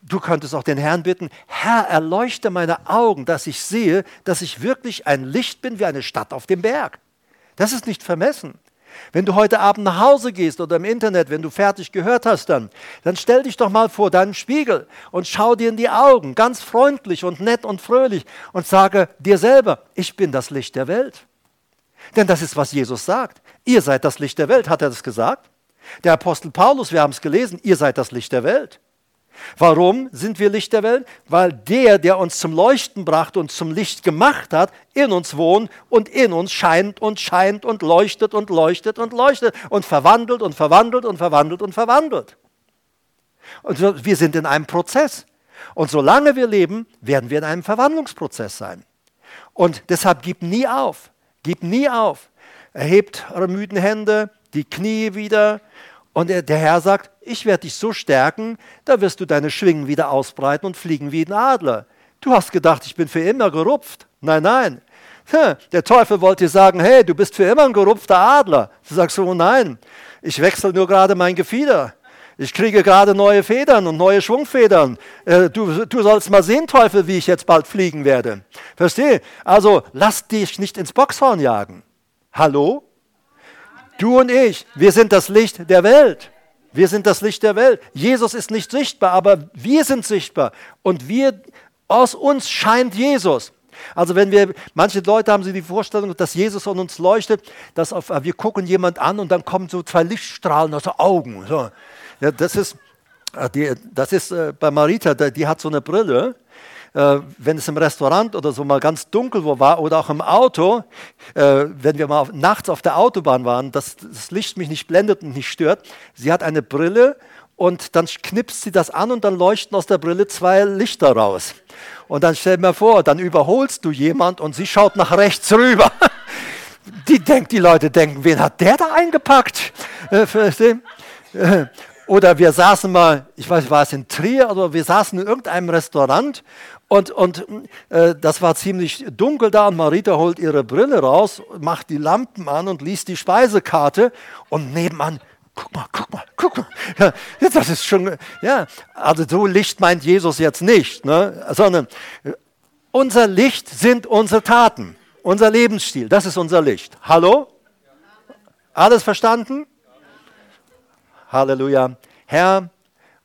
Du könntest auch den Herrn bitten, Herr, erleuchte meine Augen, dass ich sehe, dass ich wirklich ein Licht bin wie eine Stadt auf dem Berg. Das ist nicht vermessen. Wenn du heute Abend nach Hause gehst oder im Internet, wenn du fertig gehört hast, dann, dann stell dich doch mal vor deinen Spiegel und schau dir in die Augen, ganz freundlich und nett und fröhlich und sage dir selber, ich bin das Licht der Welt. Denn das ist, was Jesus sagt. Ihr seid das Licht der Welt, hat er das gesagt? Der Apostel Paulus, wir haben es gelesen, ihr seid das Licht der Welt. Warum sind wir Licht der Welt? Weil der, der uns zum Leuchten brachte und zum Licht gemacht hat, in uns wohnt und in uns scheint und scheint und leuchtet und leuchtet und leuchtet und verwandelt und verwandelt und verwandelt und verwandelt. Und wir sind in einem Prozess. Und solange wir leben, werden wir in einem Verwandlungsprozess sein. Und deshalb gib nie auf. Gib nie auf. Erhebt eure müden Hände, die Knie wieder und der Herr sagt, ich werde dich so stärken, da wirst du deine Schwingen wieder ausbreiten und fliegen wie ein Adler. Du hast gedacht, ich bin für immer gerupft. Nein, nein. Der Teufel wollte dir sagen, hey, du bist für immer ein gerupfter Adler. Du sagst so, nein, ich wechsle nur gerade mein Gefieder. Ich kriege gerade neue Federn und neue Schwungfedern. Äh, du, du sollst mal sehen, Teufel, wie ich jetzt bald fliegen werde. Verstehe? Also lass dich nicht ins Boxhorn jagen. Hallo? Du und ich, wir sind das Licht der Welt. Wir sind das Licht der Welt. Jesus ist nicht sichtbar, aber wir sind sichtbar. Und wir, aus uns scheint Jesus. Also wenn wir, manche Leute haben sie die Vorstellung, dass Jesus an uns leuchtet, dass auf, wir gucken jemand an und dann kommen so zwei Lichtstrahlen aus den Augen. So. Ja, das ist, äh, das ist äh, bei Marita, die hat so eine Brille äh, wenn es im Restaurant oder so mal ganz dunkel wo war oder auch im Auto, äh, wenn wir mal auf, nachts auf der Autobahn waren, dass das Licht mich nicht blendet und nicht stört. Sie hat eine Brille und dann knipst sie das an und dann leuchten aus der Brille zwei Lichter raus. Und dann stell mir vor, dann überholst du jemand und sie schaut nach rechts rüber. Die denkt, die Leute denken, wen hat der da eingepackt? Äh, oder wir saßen mal, ich weiß, war es in Trier, oder wir saßen in irgendeinem Restaurant und, und äh, das war ziemlich dunkel da und Marita holt ihre Brille raus, macht die Lampen an und liest die Speisekarte und nebenan, guck mal, guck mal, guck mal. Ja, das ist schon, ja, also so Licht meint Jesus jetzt nicht, ne, sondern äh, unser Licht sind unsere Taten, unser Lebensstil, das ist unser Licht. Hallo? Alles verstanden? Halleluja. Herr,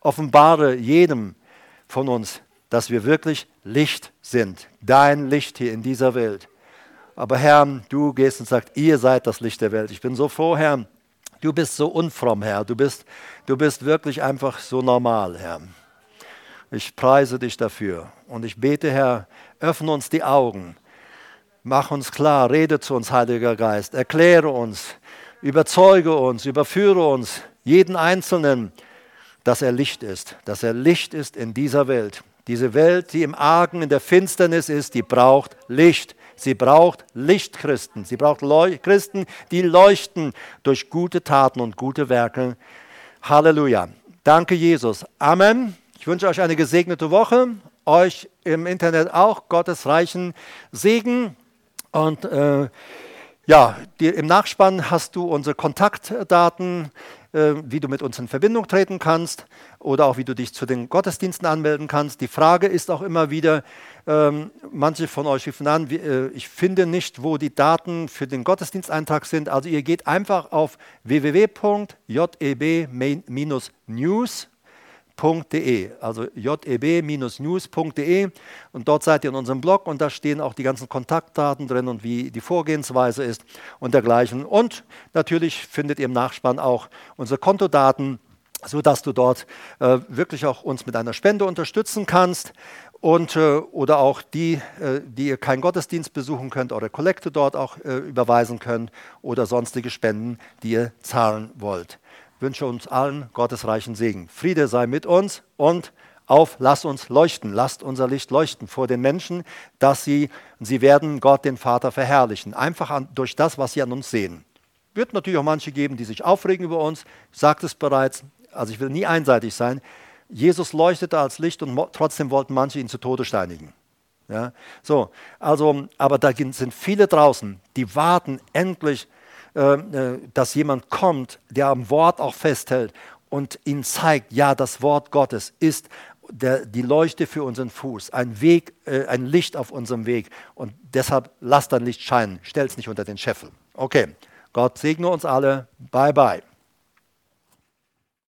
offenbare jedem von uns, dass wir wirklich Licht sind. Dein Licht hier in dieser Welt. Aber Herr, du gehst und sagst, ihr seid das Licht der Welt. Ich bin so froh, Herr. Du bist so unfromm, Herr. Du bist, du bist wirklich einfach so normal, Herr. Ich preise dich dafür. Und ich bete, Herr, öffne uns die Augen. Mach uns klar, rede zu uns, Heiliger Geist. Erkläre uns, überzeuge uns, überführe uns jeden Einzelnen, dass er Licht ist, dass er Licht ist in dieser Welt. Diese Welt, die im Argen, in der Finsternis ist, die braucht Licht. Sie braucht Lichtchristen. Sie braucht Leu Christen, die leuchten durch gute Taten und gute Werke. Halleluja. Danke, Jesus. Amen. Ich wünsche euch eine gesegnete Woche. Euch im Internet auch Gottes reichen Segen. Und äh, ja, die, im Nachspann hast du unsere Kontaktdaten. Äh, wie du mit uns in Verbindung treten kannst oder auch wie du dich zu den Gottesdiensten anmelden kannst. Die Frage ist auch immer wieder, ähm, manche von euch rufen an, äh, ich finde nicht, wo die Daten für den Gottesdiensteintrag sind. Also ihr geht einfach auf www.jeb-news jeb-news.de, also jeb-news.de und dort seid ihr in unserem Blog und da stehen auch die ganzen Kontaktdaten drin und wie die Vorgehensweise ist und dergleichen. Und natürlich findet ihr im Nachspann auch unsere Kontodaten, sodass du dort äh, wirklich auch uns mit einer Spende unterstützen kannst und äh, oder auch die, äh, die ihr keinen Gottesdienst besuchen könnt, eure Kollekte dort auch äh, überweisen könnt oder sonstige Spenden, die ihr zahlen wollt. Wünsche uns allen Gottes reichen Segen. Friede sei mit uns und auf, lasst uns leuchten, lasst unser Licht leuchten vor den Menschen, dass sie, sie werden Gott, den Vater, verherrlichen. Einfach an, durch das, was sie an uns sehen. Wird natürlich auch manche geben, die sich aufregen über uns. Ich sagte es bereits, also ich will nie einseitig sein. Jesus leuchtete als Licht und trotzdem wollten manche ihn zu Tode steinigen. Ja, so, also, aber da sind viele draußen, die warten endlich, dass jemand kommt, der am Wort auch festhält und ihnen zeigt, ja, das Wort Gottes ist der, die Leuchte für unseren Fuß, ein Weg, äh, ein Licht auf unserem Weg. Und deshalb lasst dein Licht scheinen, stell es nicht unter den Scheffel. Okay, Gott segne uns alle. Bye bye.